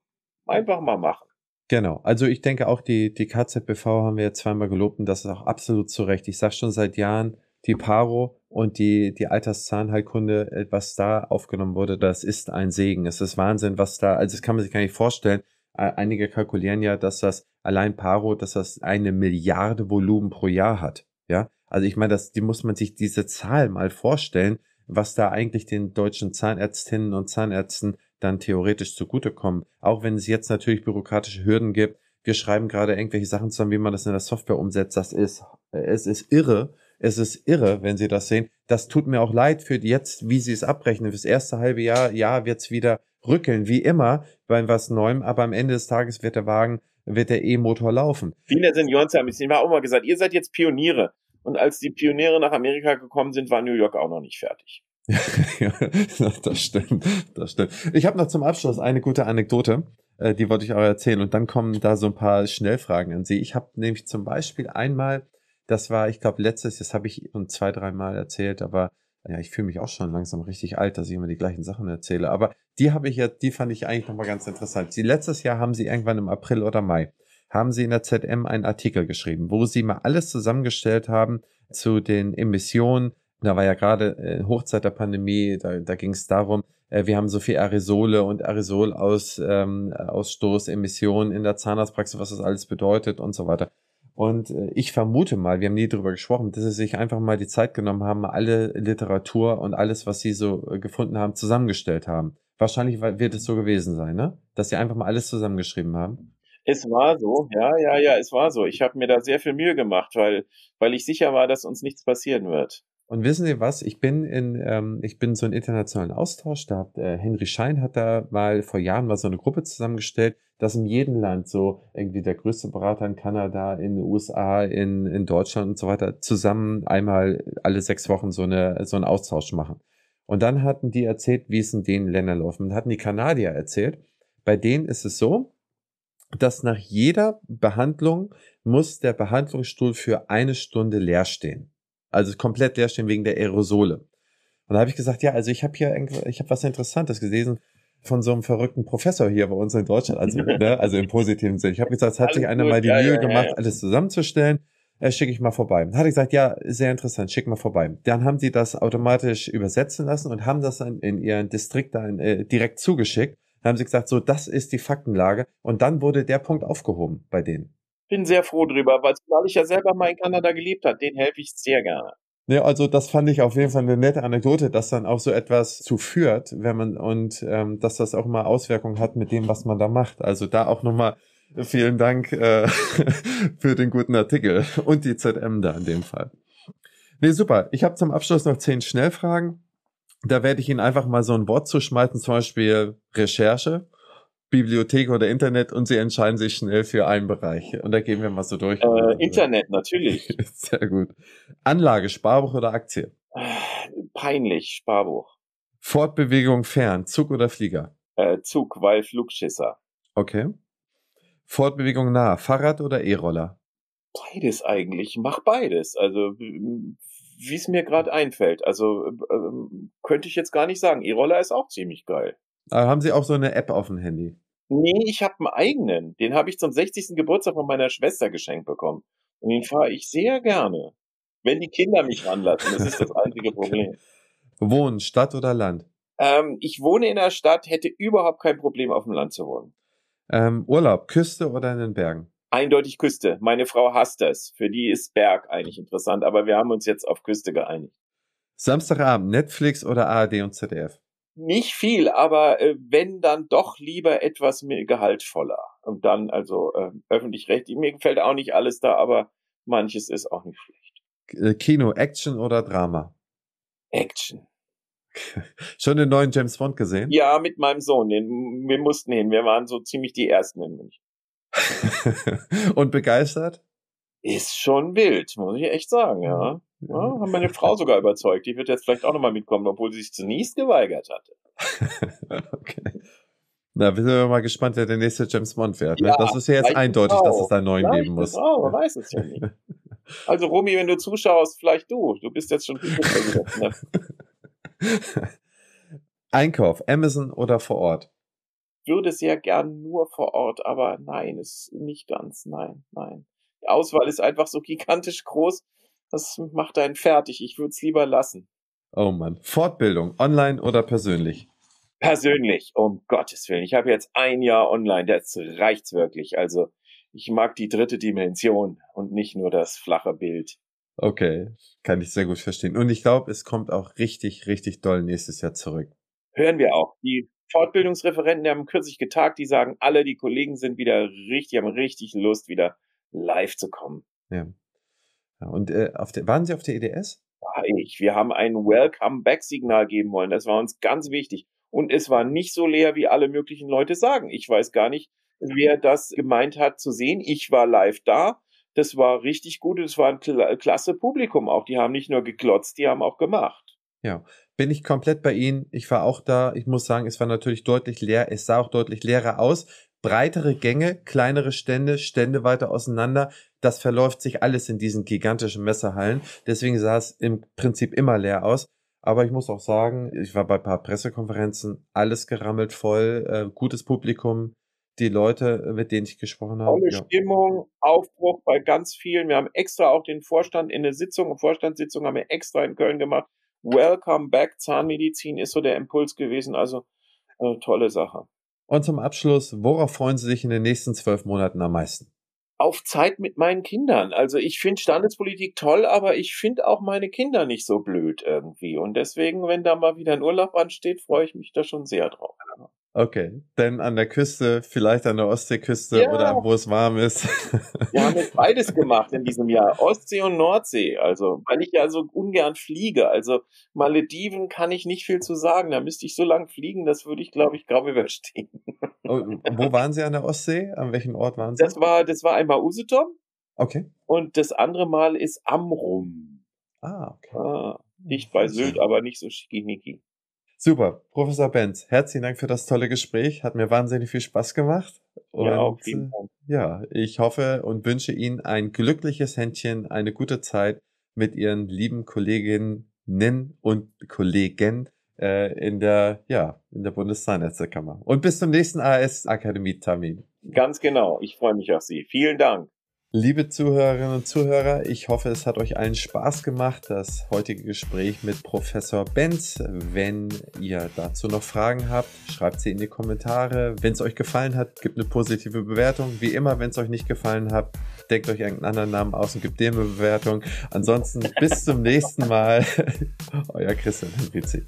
einfach mal machen. Genau. Also ich denke auch, die, die KZBV haben wir jetzt zweimal gelobt und das ist auch absolut zu Recht. Ich sage schon seit Jahren, die Paro und die, die Alterszahnheilkunde, äh, was da aufgenommen wurde, das ist ein Segen. Es ist Wahnsinn, was da, also das kann man sich gar nicht vorstellen. Einige kalkulieren ja, dass das allein Paro, dass das eine Milliarde Volumen pro Jahr hat. Ja, also ich meine, das, die muss man sich diese Zahl mal vorstellen, was da eigentlich den deutschen Zahnärztinnen und Zahnärzten dann theoretisch zugutekommen. Auch wenn es jetzt natürlich bürokratische Hürden gibt. Wir schreiben gerade irgendwelche Sachen zusammen, wie man das in der Software umsetzt. Das ist, es ist irre. Es ist irre, wenn Sie das sehen. Das tut mir auch leid für jetzt, wie Sie es abrechnen. Fürs erste halbe Jahr, ja, wird es wieder rückeln, wie immer, bei was Neuem. Aber am Ende des Tages wird der Wagen, wird der E-Motor laufen. Viele Seniorenheim, ich habe auch mal gesagt, ihr seid jetzt Pioniere. Und als die Pioniere nach Amerika gekommen sind, war New York auch noch nicht fertig. ja, das stimmt, das stimmt. Ich habe noch zum Abschluss eine gute Anekdote, äh, die wollte ich auch erzählen. Und dann kommen da so ein paar Schnellfragen an Sie. Ich habe nämlich zum Beispiel einmal, das war, ich glaube, letztes, das habe ich schon zwei, dreimal erzählt, aber ja, ich fühle mich auch schon langsam richtig alt, dass ich immer die gleichen Sachen erzähle. Aber die habe ich ja, die fand ich eigentlich nochmal ganz interessant. Sie letztes Jahr haben Sie irgendwann im April oder Mai haben sie in der ZM einen Artikel geschrieben, wo sie mal alles zusammengestellt haben zu den Emissionen. Da war ja gerade äh, Hochzeit der Pandemie, da, da ging es darum, äh, wir haben so viel Aerosole und Aerosolausstoß, ähm, Emissionen in der Zahnarztpraxis, was das alles bedeutet und so weiter. Und äh, ich vermute mal, wir haben nie darüber gesprochen, dass sie sich einfach mal die Zeit genommen haben, alle Literatur und alles, was sie so äh, gefunden haben, zusammengestellt haben. Wahrscheinlich wird es so gewesen sein, ne? Dass sie einfach mal alles zusammengeschrieben haben. Es war so, ja, ja, ja, es war so. Ich habe mir da sehr viel Mühe gemacht, weil, weil ich sicher war, dass uns nichts passieren wird. Und wissen Sie was? Ich bin in, ähm, ich bin so in internationalen Austausch. Da hat äh, Henry Schein hat da mal vor Jahren mal so eine Gruppe zusammengestellt, dass in jedem Land so irgendwie der größte Berater in Kanada, in den USA, in, in Deutschland und so weiter zusammen einmal alle sechs Wochen so eine so einen Austausch machen. Und dann hatten die erzählt, wie es in den Ländern läuft. Und hatten die Kanadier erzählt, bei denen ist es so, dass nach jeder Behandlung muss der Behandlungsstuhl für eine Stunde leer stehen. Also komplett leer stehen wegen der Aerosole. Und da habe ich gesagt, ja, also ich habe hier ich habe was Interessantes gelesen von so einem verrückten Professor hier bei uns in Deutschland, also, ne, also im positiven Sinne. Ich habe gesagt, es hat sich einer mal die ja, Mühe ja, gemacht, ja. alles zusammenzustellen. Äh, schicke ich mal vorbei. Dann hat er gesagt, ja, sehr interessant, schick mal vorbei. Dann haben sie das automatisch übersetzen lassen und haben das dann in ihren Distrikt dann äh, direkt zugeschickt. Dann haben sie gesagt, so, das ist die Faktenlage. Und dann wurde der Punkt aufgehoben bei denen. Bin sehr froh drüber, weil ich ja selber mal in Kanada gelebt habe. Den helfe ich sehr gerne. Ja, also das fand ich auf jeden Fall eine nette Anekdote, dass dann auch so etwas zu führt, wenn man und ähm, dass das auch mal Auswirkungen hat mit dem, was man da macht. Also da auch nochmal vielen Dank äh, für den guten Artikel und die ZM da in dem Fall. Nee, super. Ich habe zum Abschluss noch zehn Schnellfragen. Da werde ich Ihnen einfach mal so ein Wort zuschmeißen, zum Beispiel Recherche, Bibliothek oder Internet und Sie entscheiden sich schnell für einen Bereich. Und da gehen wir mal so durch. Äh, Internet, natürlich. Sehr gut. Anlage, Sparbuch oder Aktie? Peinlich, Sparbuch. Fortbewegung fern, Zug oder Flieger? Äh, Zug, weil Flugschisser. Okay. Fortbewegung nah, Fahrrad oder E-Roller? Beides eigentlich. Mach beides. Also wie es mir gerade einfällt. Also äh, könnte ich jetzt gar nicht sagen. E-Roller ist auch ziemlich geil. Aber haben Sie auch so eine App auf dem Handy? Nee, ich habe einen eigenen. Den habe ich zum 60. Geburtstag von meiner Schwester geschenkt bekommen. Und den fahre ich sehr gerne. Wenn die Kinder mich ranlassen, das ist das einzige Problem. Wohnen, Stadt oder Land? Ähm, ich wohne in der Stadt, hätte überhaupt kein Problem, auf dem Land zu wohnen. Ähm, Urlaub, Küste oder in den Bergen? eindeutig Küste. Meine Frau hasst das. Für die ist Berg eigentlich interessant, aber wir haben uns jetzt auf Küste geeinigt. Samstagabend, Netflix oder ARD und ZDF? Nicht viel, aber äh, wenn dann doch lieber etwas gehaltvoller. Und dann also äh, öffentlich-rechtlich. Mir gefällt auch nicht alles da, aber manches ist auch nicht schlecht. Äh, Kino, Action oder Drama? Action. Schon den neuen James Bond gesehen? Ja, mit meinem Sohn. Wir mussten hin. Wir waren so ziemlich die Ersten in München. Und begeistert? Ist schon wild, muss ich echt sagen, ja. Ja haben meine Frau sogar überzeugt. Die wird jetzt vielleicht auch nochmal mitkommen, obwohl sie sich zunächst geweigert hatte. okay. Na, wir sind mal gespannt, wer der nächste James Bond wird. Ne? Ja, das ist ja jetzt eindeutig, dass es einen neuen geben muss. Frau, man weiß es ja nicht. Also, Romy, wenn du zuschaust, vielleicht du. Du bist jetzt schon viel ne? Einkauf, Amazon oder vor Ort? würde sehr gern nur vor Ort, aber nein, ist nicht ganz, nein, nein. Die Auswahl ist einfach so gigantisch groß, das macht einen fertig. Ich würde es lieber lassen. Oh Mann. Fortbildung, online oder persönlich? Persönlich, um Gottes Willen. Ich habe jetzt ein Jahr online, das reicht's wirklich. Also ich mag die dritte Dimension und nicht nur das flache Bild. Okay, kann ich sehr gut verstehen. Und ich glaube, es kommt auch richtig, richtig doll nächstes Jahr zurück. Hören wir auch. Die Fortbildungsreferenten, die haben kürzlich getagt, die sagen, alle die Kollegen sind wieder richtig, haben richtig Lust, wieder live zu kommen. Ja. Ja und äh, auf der, waren Sie auf der EDS? War ich. Wir haben ein Welcome-Back-Signal geben wollen. Das war uns ganz wichtig. Und es war nicht so leer, wie alle möglichen Leute sagen. Ich weiß gar nicht, wer das gemeint hat zu sehen. Ich war live da. Das war richtig gut. Es war ein klasse Publikum auch. Die haben nicht nur geklotzt, die haben auch gemacht. Ja, bin ich komplett bei Ihnen. Ich war auch da. Ich muss sagen, es war natürlich deutlich leer. Es sah auch deutlich leerer aus. Breitere Gänge, kleinere Stände, Stände weiter auseinander. Das verläuft sich alles in diesen gigantischen Messerhallen. Deswegen sah es im Prinzip immer leer aus. Aber ich muss auch sagen, ich war bei ein paar Pressekonferenzen, alles gerammelt voll, äh, gutes Publikum, die Leute, mit denen ich gesprochen habe. Tolle ja. Stimmung, Aufbruch bei ganz vielen. Wir haben extra auch den Vorstand in der Sitzung, Vorstandssitzung haben wir extra in Köln gemacht. Welcome back, Zahnmedizin ist so der Impuls gewesen. Also äh, tolle Sache. Und zum Abschluss, worauf freuen Sie sich in den nächsten zwölf Monaten am meisten? auf Zeit mit meinen Kindern. Also ich finde Standespolitik toll, aber ich finde auch meine Kinder nicht so blöd irgendwie. Und deswegen, wenn da mal wieder ein Urlaub ansteht, freue ich mich da schon sehr drauf. Okay, denn an der Küste, vielleicht an der Ostseeküste ja. oder wo es warm ist. Wir haben jetzt beides gemacht in diesem Jahr, Ostsee und Nordsee. Also, weil ich ja so ungern fliege. Also Malediven kann ich nicht viel zu sagen. Da müsste ich so lang fliegen, das würde ich, glaube ich, kaum überstehen. Oh, wo waren Sie an der Ostsee? An welchem Ort waren Sie? Das war, das war einmal Usedom. Okay. Und das andere Mal ist Amrum. Ah, okay. Ah, dicht bei Sylt, aber nicht so schickimicki. Super, Professor Benz, herzlichen Dank für das tolle Gespräch. Hat mir wahnsinnig viel Spaß gemacht. Und, ja, auf jeden Fall. Ja, ich hoffe und wünsche Ihnen ein glückliches Händchen, eine gute Zeit mit Ihren lieben Kolleginnen und Kollegen äh, in der, ja, in der Bundeszahnärztekammer. Und bis zum nächsten AS Akademie Termin. Ganz genau. Ich freue mich auf Sie. Vielen Dank. Liebe Zuhörerinnen und Zuhörer, ich hoffe, es hat euch allen Spaß gemacht, das heutige Gespräch mit Professor Benz. Wenn ihr dazu noch Fragen habt, schreibt sie in die Kommentare. Wenn es euch gefallen hat, gebt eine positive Bewertung. Wie immer, wenn es euch nicht gefallen hat, denkt euch irgendeinen anderen Namen aus und gebt dem eine Bewertung. Ansonsten bis zum nächsten Mal. Euer Christian Henrizi.